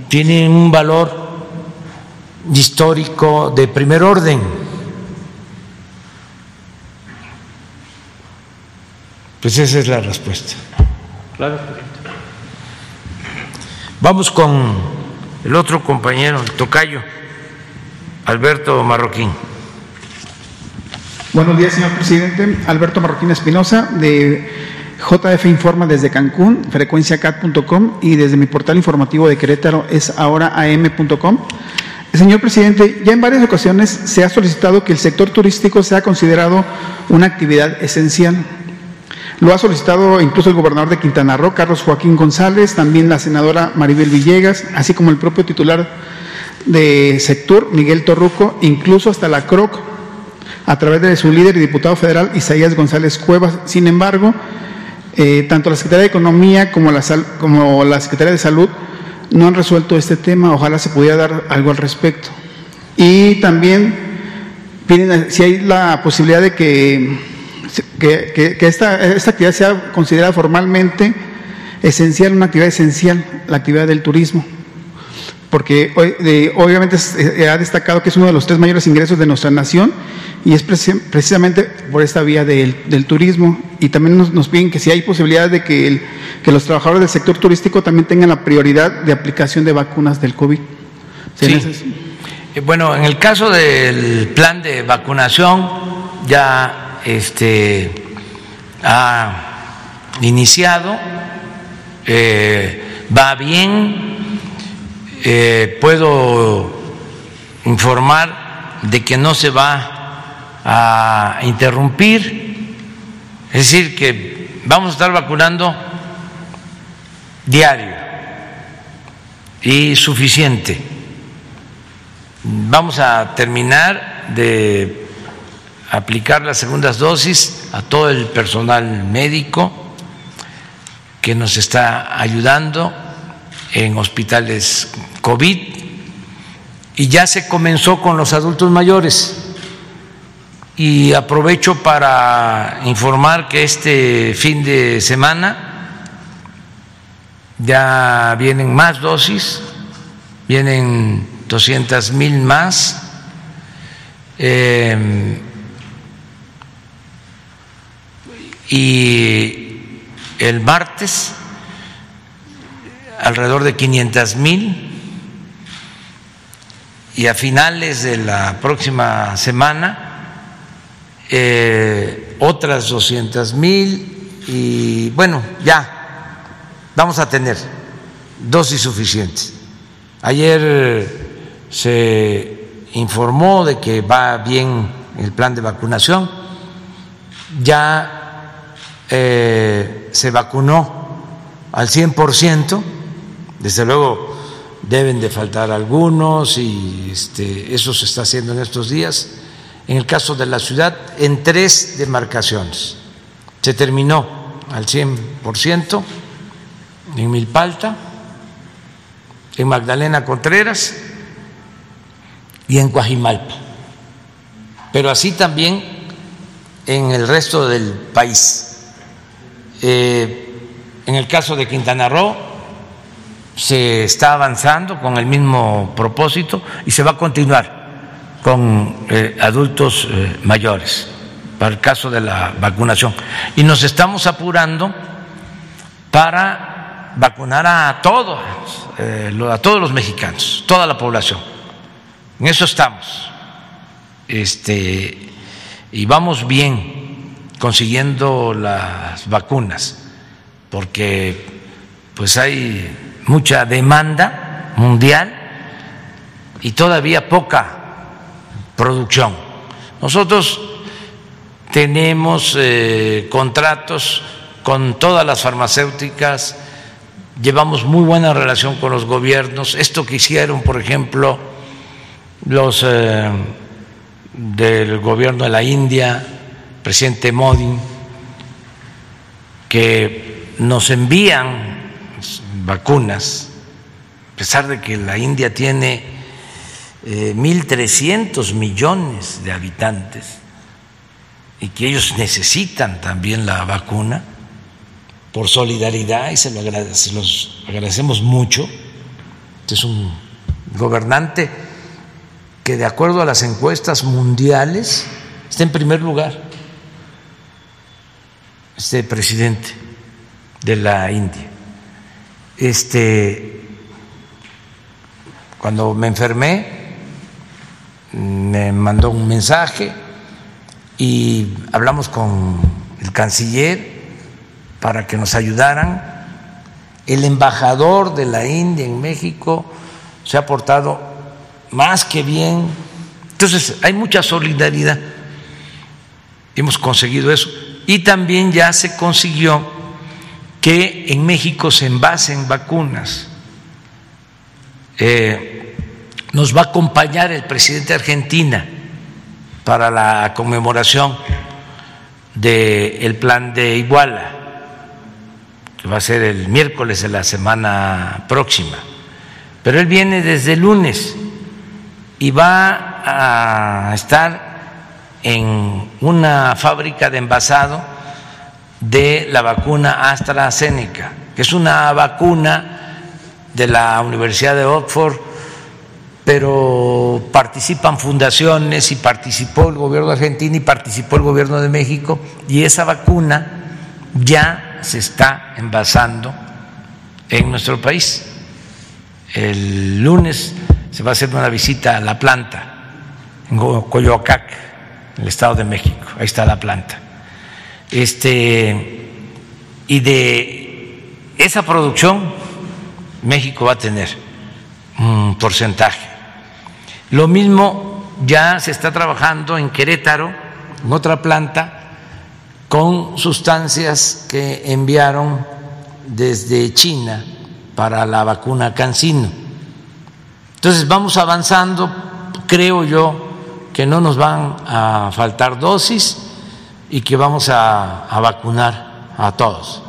tiene un valor histórico de primer orden. Pues esa es la respuesta. Claro. Vamos con el otro compañero, el tocayo, Alberto Marroquín. Buenos días, señor presidente. Alberto Marroquín Espinosa, de JF Informa desde Cancún, frecuenciacat.com y desde mi portal informativo de Querétaro es ahora am.com. Señor presidente, ya en varias ocasiones se ha solicitado que el sector turístico sea considerado una actividad esencial. Lo ha solicitado incluso el gobernador de Quintana Roo, Carlos Joaquín González, también la senadora Maribel Villegas, así como el propio titular de sector, Miguel Torruco, incluso hasta la CROC, a través de su líder y diputado federal, Isaías González Cuevas. Sin embargo, eh, tanto la Secretaría de Economía como la, como la Secretaría de Salud no han resuelto este tema. Ojalá se pudiera dar algo al respecto. Y también piden si hay la posibilidad de que, que, esta, esta actividad sea considerada formalmente esencial, una actividad esencial, la actividad del turismo porque obviamente ha destacado que es uno de los tres mayores ingresos de nuestra nación y es precisamente por esta vía del, turismo. Y también nos, piden que si hay posibilidad de que, los trabajadores del sector turístico también tengan la prioridad de aplicación de vacunas del COVID. Sí. Eh, bueno, en el caso del plan de vacunación ya este, ha iniciado, eh, va bien eh, puedo informar de que no se va a interrumpir, es decir, que vamos a estar vacunando diario y suficiente. Vamos a terminar de aplicar las segundas dosis a todo el personal médico que nos está ayudando en hospitales COVID y ya se comenzó con los adultos mayores. Y aprovecho para informar que este fin de semana ya vienen más dosis, vienen 200 mil más. Eh, y el martes alrededor de 500 mil. Y a finales de la próxima semana eh, otras 200 mil. Y bueno, ya vamos a tener dosis suficientes. Ayer se informó de que va bien el plan de vacunación, ya eh, se vacunó al 100%, desde luego deben de faltar algunos y este, eso se está haciendo en estos días. En el caso de la ciudad, en tres demarcaciones. Se terminó al 100% en Milpalta, en Magdalena Contreras y en Coajimalpa. Pero así también en el resto del país. Eh, en el caso de Quintana Roo se está avanzando con el mismo propósito y se va a continuar con eh, adultos eh, mayores para el caso de la vacunación. Y nos estamos apurando para vacunar a todos, a todos los mexicanos, toda la población. En eso estamos. Este, y vamos bien consiguiendo las vacunas, porque pues hay mucha demanda mundial y todavía poca producción. Nosotros tenemos eh, contratos con todas las farmacéuticas, llevamos muy buena relación con los gobiernos. Esto que hicieron, por ejemplo, los eh, del gobierno de la India, presidente Modi, que nos envían vacunas, a pesar de que la India tiene eh, 1.300 millones de habitantes y que ellos necesitan también la vacuna, por solidaridad y se, lo se los agradecemos mucho. Este es un gobernante que de acuerdo a las encuestas mundiales está en primer lugar, este presidente de la India. Este, cuando me enfermé, me mandó un mensaje y hablamos con el canciller para que nos ayudaran. El embajador de la India en México se ha portado más que bien. Entonces, hay mucha solidaridad. Hemos conseguido eso. Y también ya se consiguió que en México se envasen vacunas. Eh, nos va a acompañar el presidente de Argentina para la conmemoración del plan de Iguala, que va a ser el miércoles de la semana próxima. Pero él viene desde el lunes y va a estar en una fábrica de envasado de la vacuna AstraZeneca, que es una vacuna de la Universidad de Oxford, pero participan fundaciones y participó el gobierno de Argentina y participó el gobierno de México y esa vacuna ya se está envasando en nuestro país. El lunes se va a hacer una visita a la planta en Coyoacac, el Estado de México. Ahí está la planta. Este, y de esa producción, México va a tener un porcentaje. Lo mismo ya se está trabajando en Querétaro, en otra planta, con sustancias que enviaron desde China para la vacuna Cancino entonces vamos avanzando, creo yo que no nos van a faltar dosis y que vamos a, vacunar a todos.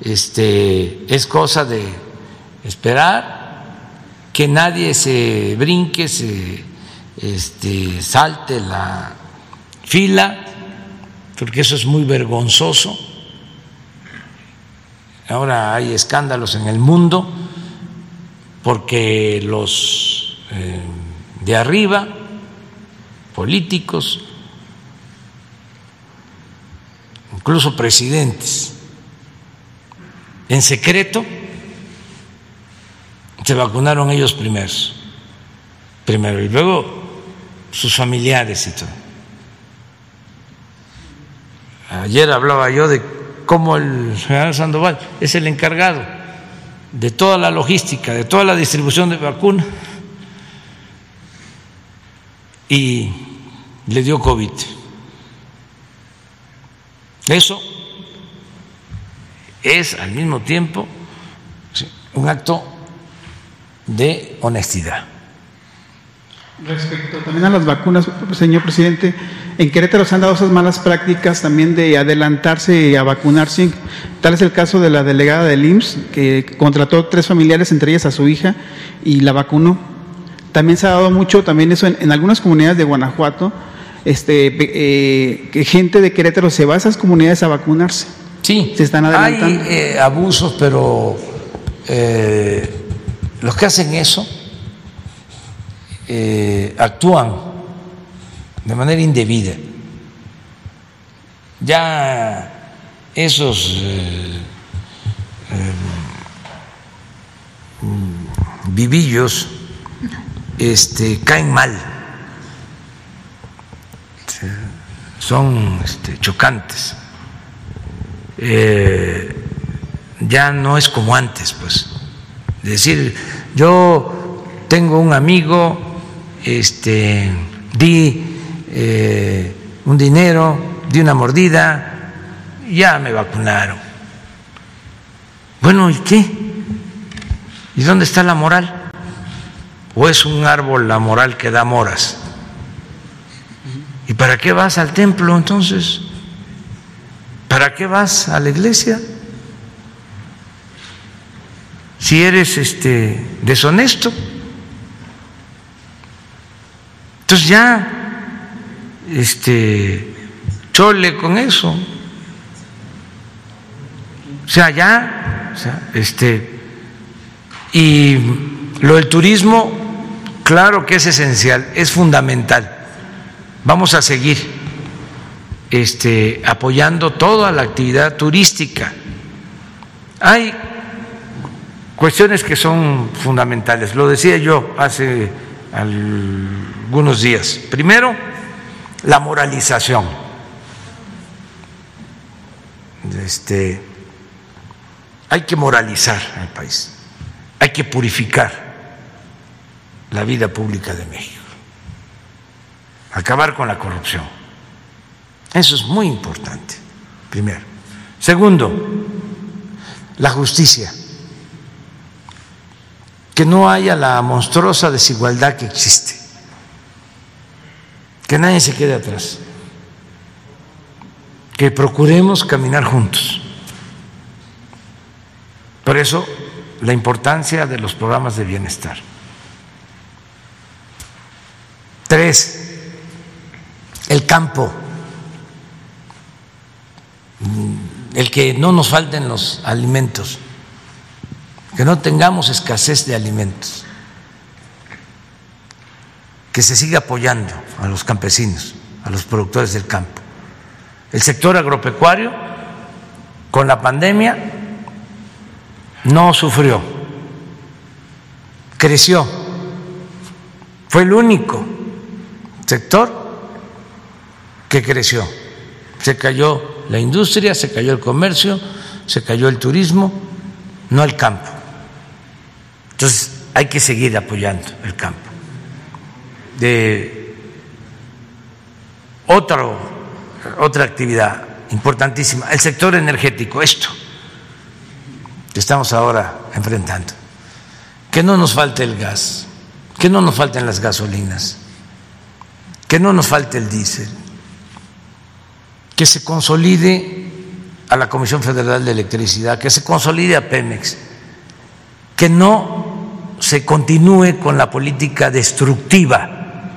Este, es cosa de esperar que nadie se brinque, se este, salte la fila, porque eso es muy vergonzoso. Ahora hay escándalos en el mundo porque los eh, de arriba, políticos, incluso presidentes, en secreto, se vacunaron ellos primeros, primero, y luego sus familiares y todo. Ayer hablaba yo de cómo el general Sandoval es el encargado de toda la logística, de toda la distribución de vacunas y le dio COVID. Eso es al mismo tiempo un acto de honestidad. Respecto también a las vacunas, señor presidente, en Querétaro se han dado esas malas prácticas también de adelantarse a vacunarse. Tal es el caso de la delegada del IMSS, que contrató tres familiares, entre ellas a su hija, y la vacunó. También se ha dado mucho, también eso en, algunas comunidades de Guanajuato, este, eh, que gente de Querétaro se va a esas comunidades a vacunarse. Sí, se están adelantando. Hay eh, abusos, pero eh, los que hacen eso actúan de manera indebida. Ya esos eh, vivillos este, caen mal, son este, chocantes. ya no es como antes, pues. Decir, yo tengo un amigo este, di eh, un dinero, di una mordida, ya me vacunaron. Bueno, ¿y qué? ¿Y dónde está la moral? ¿O es un árbol la moral que da moras? ¿Y para qué vas al templo entonces? ¿Para qué vas a la iglesia? Si eres este deshonesto. Entonces ya, este, chole con eso. O sea, ya, este, y lo del turismo, claro que es esencial, es fundamental. Vamos a seguir este, apoyando toda la actividad turística. Hay cuestiones que son fundamentales, lo decía yo hace algunos días. Primero, la moralización. Este, hay que moralizar al país, hay que purificar la vida pública de México, acabar con la corrupción. Eso es muy importante, primero. Segundo, la justicia que no haya la monstruosa desigualdad que existe, que nadie se quede atrás, que procuremos caminar juntos. Por eso, la importancia de los programas de bienestar. Tres, el campo, el que no nos falten los alimentos. Que no tengamos escasez de alimentos, que se siga apoyando a los campesinos, a los productores del campo. El sector agropecuario, con la pandemia, no sufrió, creció, fue el único sector que creció. Se cayó la industria, se cayó el comercio, se cayó el turismo, no el campo. Entonces hay que seguir apoyando el campo. De otra actividad importantísima, el sector energético, esto que estamos ahora enfrentando. Que no nos falte el gas, que no nos falten las gasolinas, que no nos falte el diésel, que se consolide a la Comisión Federal de Electricidad, que se consolide a Pemex, que no se continúe con la política destructiva,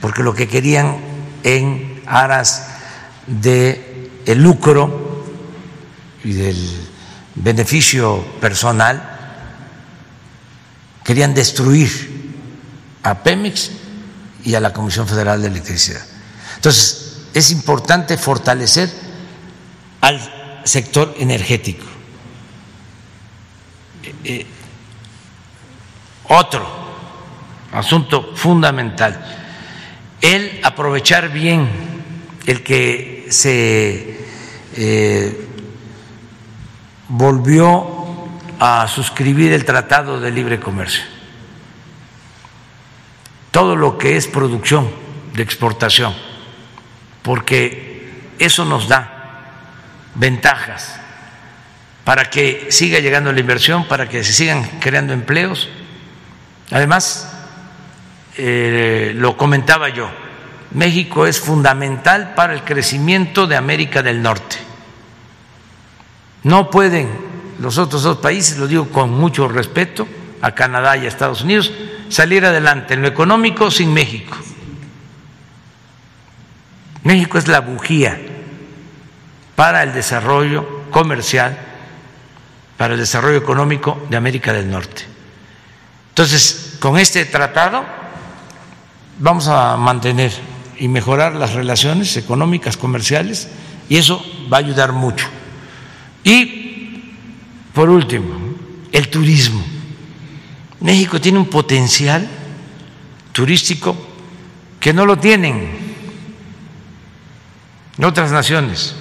porque lo que querían en aras el lucro y del beneficio personal, querían destruir a Pemex y a la Comisión Federal de Electricidad. Entonces, es importante fortalecer al sector energético. Eh, eh, otro asunto fundamental, el aprovechar bien el que se eh, volvió a suscribir el Tratado de Libre Comercio. Todo lo que es producción de exportación, porque eso nos da ventajas para que siga llegando la inversión, para que se sigan creando empleos. Además, eh, lo comentaba yo, México es fundamental para el crecimiento de América del Norte. No pueden los otros dos países, lo digo con mucho respeto, a Canadá y a Estados Unidos, salir adelante en lo económico sin México. México es la bujía para el desarrollo comercial, para el desarrollo económico de América del Norte. Entonces, con este tratado vamos a mantener y mejorar las relaciones económicas, comerciales, y eso va a ayudar mucho. Y, por último, el turismo. México tiene un potencial turístico que no lo tienen en otras naciones.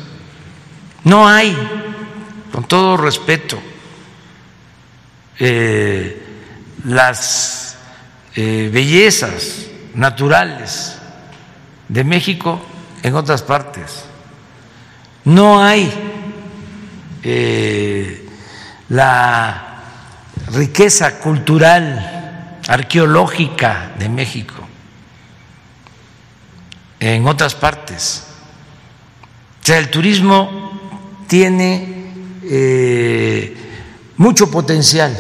No hay, con todo respeto, eh, las eh, bellezas naturales de México en otras partes. No hay eh, la riqueza cultural, arqueológica de México en otras partes. Sea, el turismo tiene eh, mucho potencial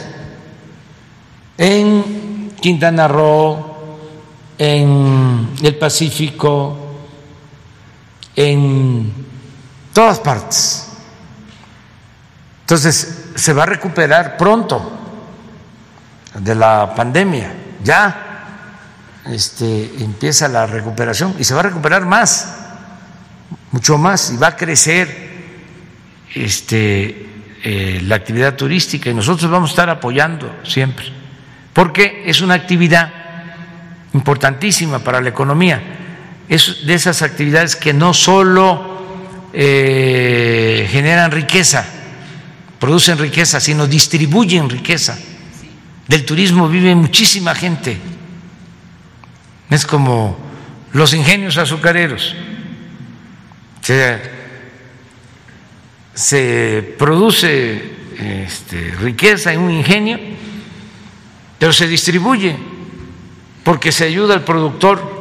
en Quintana Roo, en el Pacífico, en todas partes. Entonces, se va a recuperar pronto de la pandemia. Ya este, empieza la recuperación y se va a recuperar más, mucho más, y va a crecer este, eh, la actividad turística y nosotros vamos a estar apoyando siempre, porque es una actividad importantísima para la economía. Es de esas actividades que no solo eh, generan riqueza, producen riqueza, sino distribuyen riqueza. Del turismo vive muchísima gente. Es como los ingenios azucareros. Se, produce este, riqueza en un ingenio, pero se distribuye porque se ayuda al productor,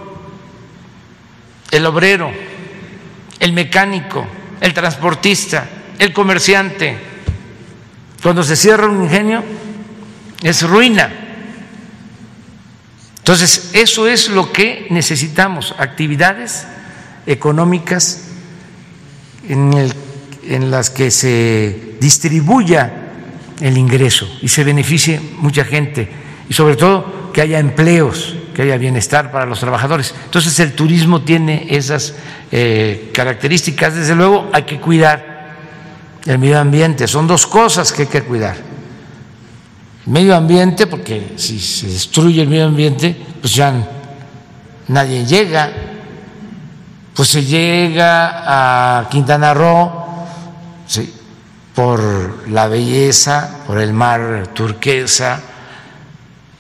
el obrero, el mecánico, el transportista, el comerciante. Cuando se cierra un ingenio, es ruina. Entonces, eso es lo que necesitamos, actividades económicas en, el, en las que se distribuya el ingreso y se beneficie mucha gente y sobre todo que haya empleos, que haya bienestar para los trabajadores. Entonces el turismo tiene esas eh, características. Desde luego hay que cuidar el medio ambiente. Son dos cosas que hay que cuidar. El medio ambiente, porque si se destruye el medio ambiente, pues ya nadie llega. Pues se llega a Quintana Roo ¿sí? por la belleza, por el mar turquesa,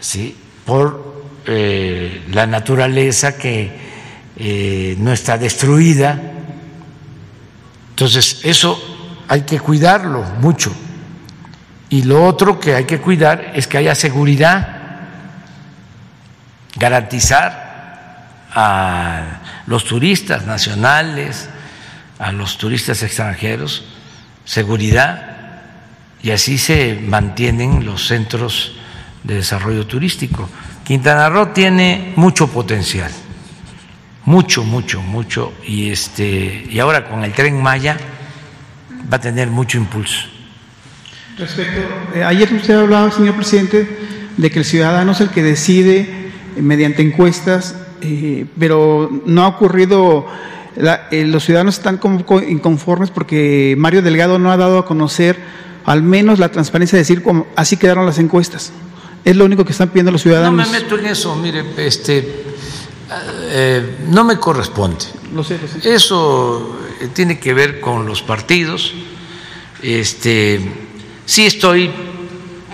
¿sí? por eh, la naturaleza que eh, no está destruida. Entonces, eso hay que cuidarlo mucho. Y lo otro que hay que cuidar es que haya seguridad, garantizar a los turistas nacionales, a los turistas extranjeros, seguridad, y así se mantienen los centros de desarrollo turístico. Quintana Roo tiene mucho potencial, mucho, mucho, mucho, y este y ahora con el tren Maya va a tener mucho impulso. Respecto, eh, ayer usted hablaba, señor presidente, de que el ciudadano es el que decide eh, mediante encuestas, eh, pero no ha ocurrido. los ciudadanos están como inconformes porque Mario Delgado no ha dado a conocer al menos la transparencia de decir cómo así quedaron las encuestas. Es lo único que están pidiendo los ciudadanos. No me meto en eso, mire, este, eh, no me corresponde. Lo sé, lo sé. Eso eh, tiene que ver con los partidos. Este, sí estoy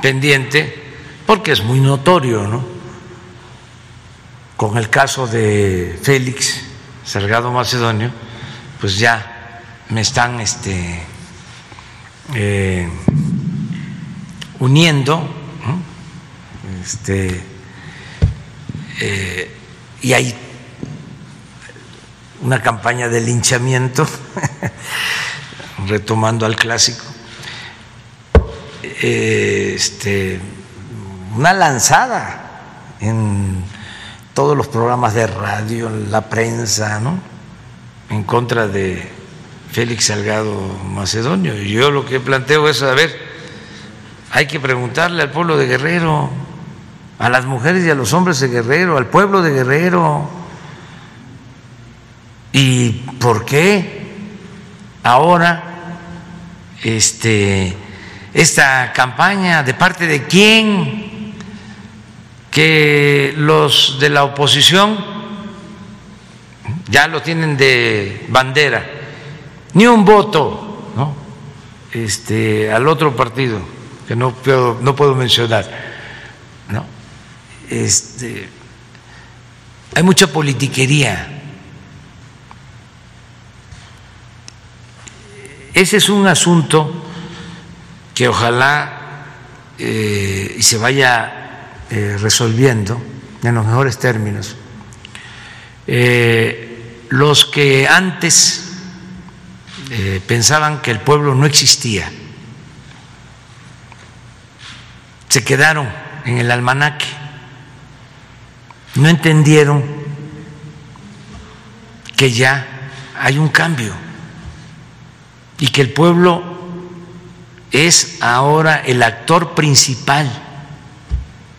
pendiente porque es muy notorio, ¿no? Con el caso de Félix Salgado Macedonio, pues ya me están este, eh, uniendo, este, eh, y hay una campaña de linchamiento, *laughs* retomando al clásico, eh, este, una lanzada en todos los programas de radio, la prensa, ¿no? En contra de Félix Salgado Macedonio. Yo lo que planteo es, a ver, hay que preguntarle al pueblo de Guerrero, a las mujeres y a los hombres de Guerrero, al pueblo de Guerrero, ¿y por qué ahora este, esta campaña? ¿De parte de quién? Que los de la oposición ya lo tienen de bandera, ni un voto ¿no? este, al otro partido, que no puedo, no puedo mencionar. ¿no? Este, hay mucha politiquería. Ese es un asunto que ojalá eh, y se vaya eh, resolviendo en los mejores términos. Eh, los que antes eh, pensaban que el pueblo no existía, se quedaron en el almanaque, no entendieron que ya hay un cambio y que el pueblo es ahora el actor principal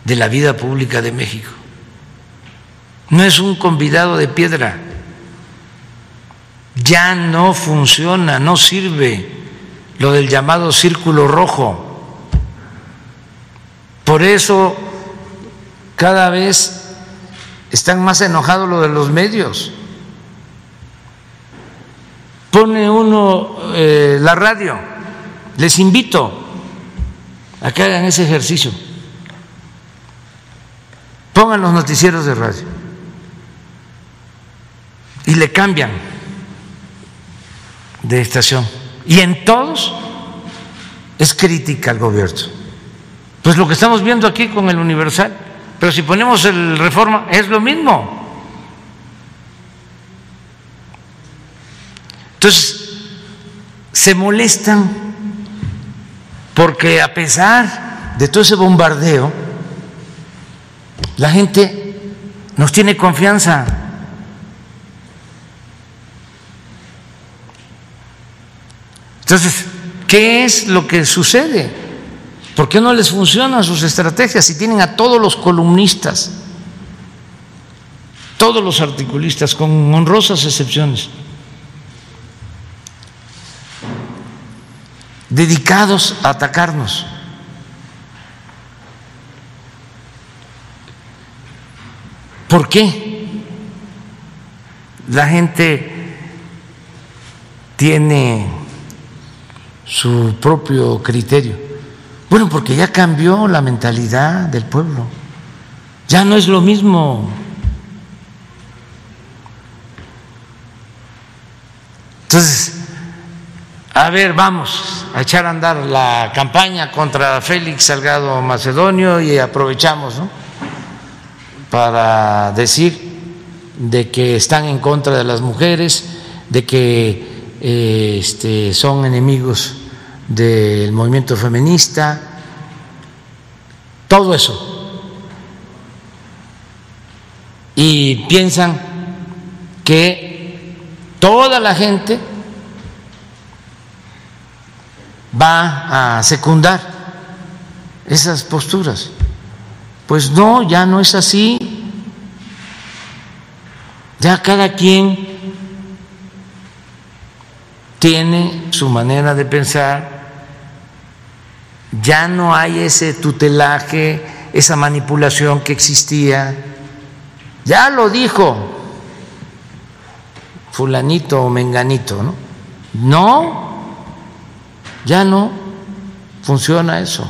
de la vida pública de México. No es un convidado de piedra. Ya no funciona, no sirve lo del llamado círculo rojo. Por eso cada vez están más enojados lo de los medios. Pone uno eh, la radio, les invito a que hagan ese ejercicio Pongan los noticieros de radio y le cambian de estación. Y en todos es crítica al gobierno. Pues lo que estamos viendo aquí con el Universal, pero si ponemos el reforma es lo mismo. Entonces, se molestan porque a pesar de todo ese bombardeo, la gente nos tiene confianza. Entonces, ¿qué es lo que sucede? ¿Por qué no les funcionan sus estrategias si tienen a todos los columnistas, todos los articulistas, con honrosas excepciones, dedicados a atacarnos? ¿Por qué la gente tiene su propio criterio? Bueno, porque ya cambió la mentalidad del pueblo. Ya no es lo mismo. Entonces, a ver, vamos a echar a andar la campaña contra Félix Salgado Macedonio y aprovechamos, ¿no? Para decir de que están en contra de las mujeres, de que eh, este, son enemigos del movimiento feminista, todo eso. Y piensan que toda la gente va a secundar esas posturas. Pues no, ya no es así. Ya cada quien tiene su manera de pensar, ya no hay ese tutelaje, esa manipulación que existía. Ya lo dijo fulanito o menganito, ¿no? No, ya no funciona eso.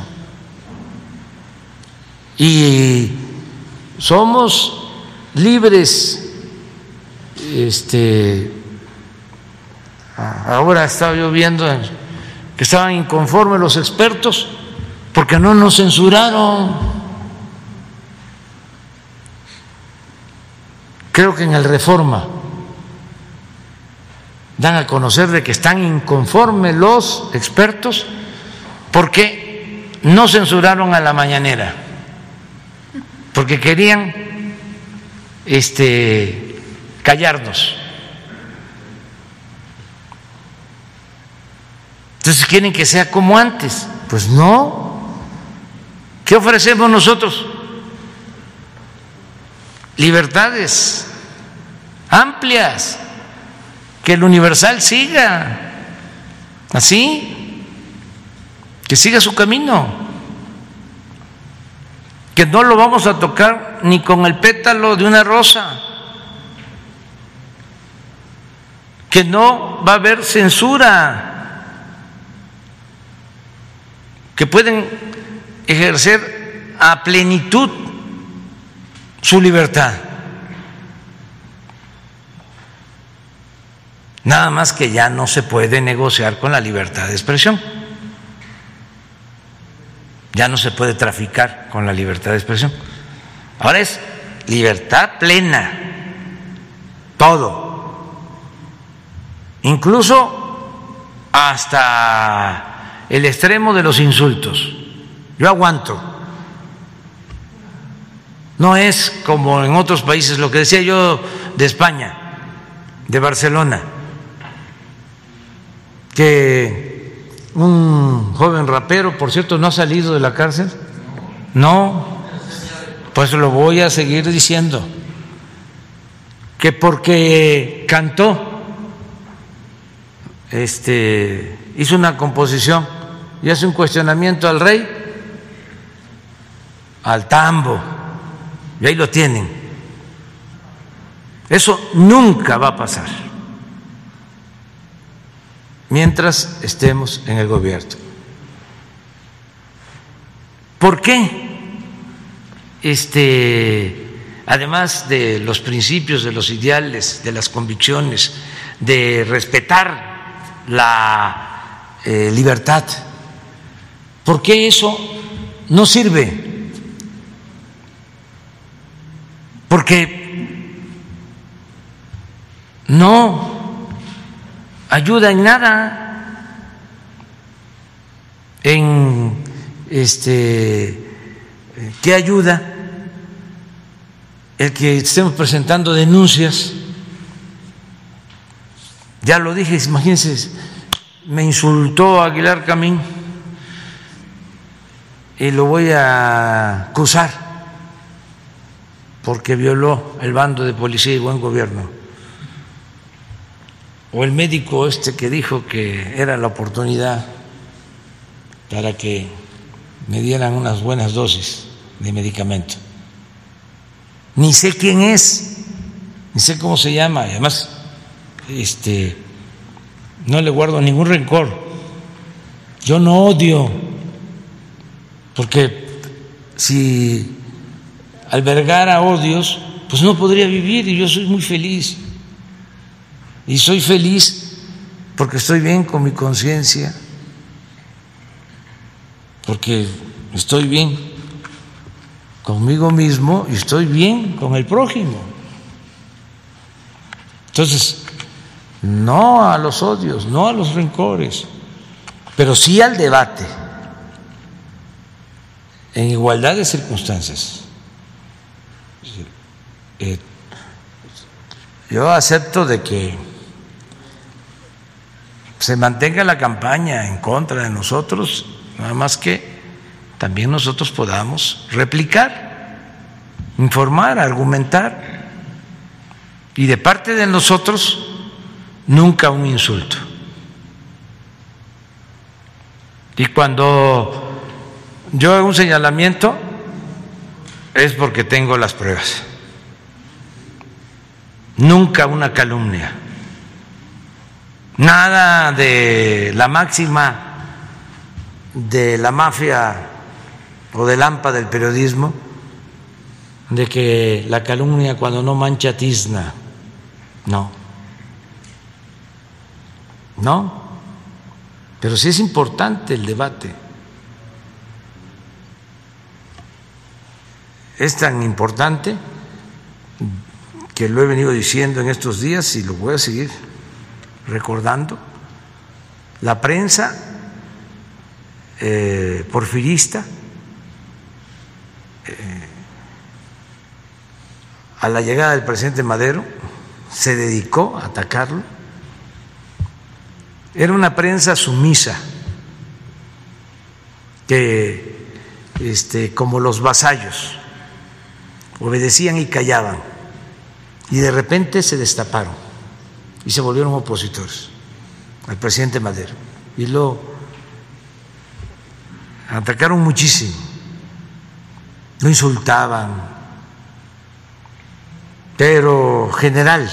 Y somos libres. Este, ahora estaba yo viendo que estaban inconformes los expertos porque no nos censuraron. Creo que en el Reforma dan a conocer de que están inconformes los expertos porque no censuraron a la mañanera, porque querían este callarnos. Entonces quieren que sea como antes. Pues no. ¿Qué ofrecemos nosotros? Libertades amplias que el universal siga así, que siga su camino, que no lo vamos a tocar ni con el pétalo de una rosa, que no va a haber censura, que pueden ejercer a plenitud su libertad. Nada más que ya no se puede negociar con la libertad de expresión. Ya no se puede traficar con la libertad de expresión. Ahora es libertad plena. Todo. Incluso hasta el extremo de los insultos. Yo aguanto. No es como en otros países, lo que decía yo de España, de Barcelona que un joven rapero, por cierto, no ha salido de la cárcel. No, pues lo voy a seguir diciendo. Que porque cantó, este, hizo una composición y hace un cuestionamiento al rey, al tambo, y ahí lo tienen. Eso nunca va a pasar mientras estemos en el gobierno. ¿Por qué? Este, además de los principios, de los ideales, de las convicciones, de respetar la eh, libertad, ¿por qué eso no sirve? Porque no ayuda en nada. En este ¿qué ayuda? El que estemos presentando denuncias. Ya lo dije, imagínense, me insultó Aguilar Camín y lo voy a acusar porque violó el bando de policía y buen gobierno o el médico este que dijo que era la oportunidad para que me dieran unas buenas dosis de medicamento. Ni sé quién es, ni sé cómo se llama, además este no le guardo ningún rencor. Yo no odio porque si albergara odios, pues no podría vivir y yo soy muy feliz. Y soy feliz porque estoy bien con mi conciencia, porque estoy bien conmigo mismo y estoy bien con el prójimo. Entonces, no a los odios, no a los rencores, pero sí al debate en igualdad de circunstancias. Eh, yo acepto de que se mantenga la campaña en contra de nosotros, nada más que también nosotros podamos replicar, informar, argumentar. Y de parte de nosotros, nunca un insulto. Y cuando yo hago un señalamiento, es porque tengo las pruebas. Nunca una calumnia. Nada de la máxima de la mafia o del AMPA del periodismo de que la calumnia cuando no mancha tizna. No. No. Pero sí es importante el debate. Es tan importante que lo he venido diciendo en estos días y lo voy a seguir recordando. La prensa eh, porfirista eh, a la llegada del presidente Madero se dedicó a atacarlo. Era una prensa sumisa, que este, como los vasallos, obedecían y callaban, y de repente se destaparon y se volvieron opositores al presidente Madero. Y lo atacaron muchísimo, lo insultaban, pero general,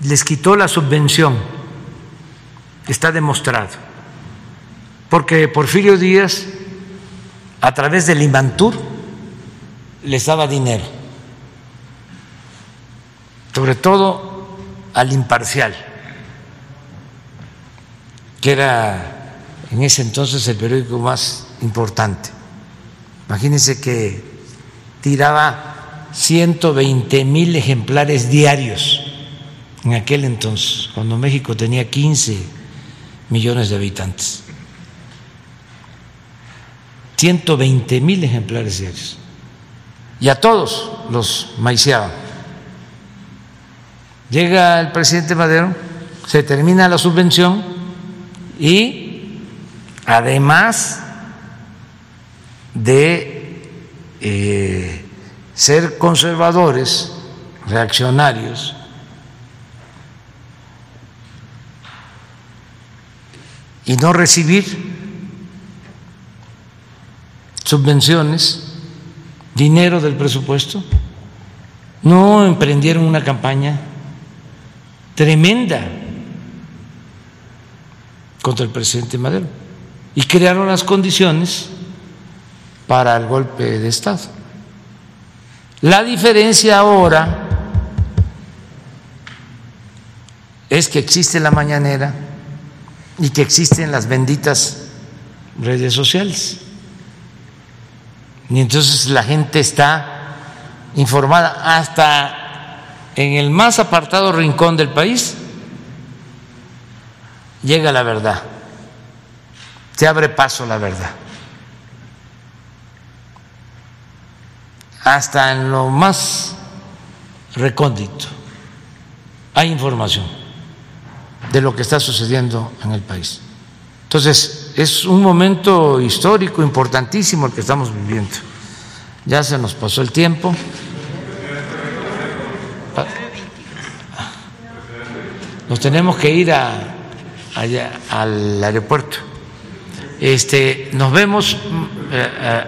les quitó la subvención, está demostrado, porque Porfirio Díaz, a través del Imantur, les daba dinero, sobre todo al imparcial, que era en ese entonces el periódico más importante. Imagínense que tiraba 120 mil ejemplares diarios en aquel entonces, cuando México tenía 15 millones de habitantes. 120 mil ejemplares diarios. Y a todos los maiciaban. Llega el presidente Madero, se termina la subvención y además de eh, ser conservadores, reaccionarios, y no recibir subvenciones, dinero del presupuesto, no emprendieron una campaña tremenda contra el presidente Madero y crearon las condiciones para el golpe de Estado. La diferencia ahora es que existe la mañanera y que existen las benditas redes sociales. Y entonces la gente está informada hasta en el más apartado rincón del país. Llega la verdad, se abre paso la verdad. hasta en lo más recóndito hay información de lo que está sucediendo en el país. Entonces, es un momento histórico importantísimo el que estamos viviendo. Ya se nos pasó el tiempo. Nos tenemos que ir a, allá, al aeropuerto. Este, nos vemos. Eh, eh,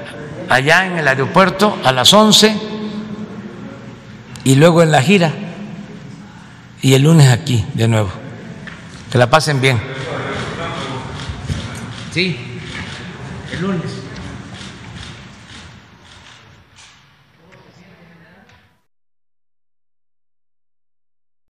allá en el aeropuerto a las 11 y luego en la gira y el lunes aquí de nuevo. Que la pasen bien. Sí, el lunes.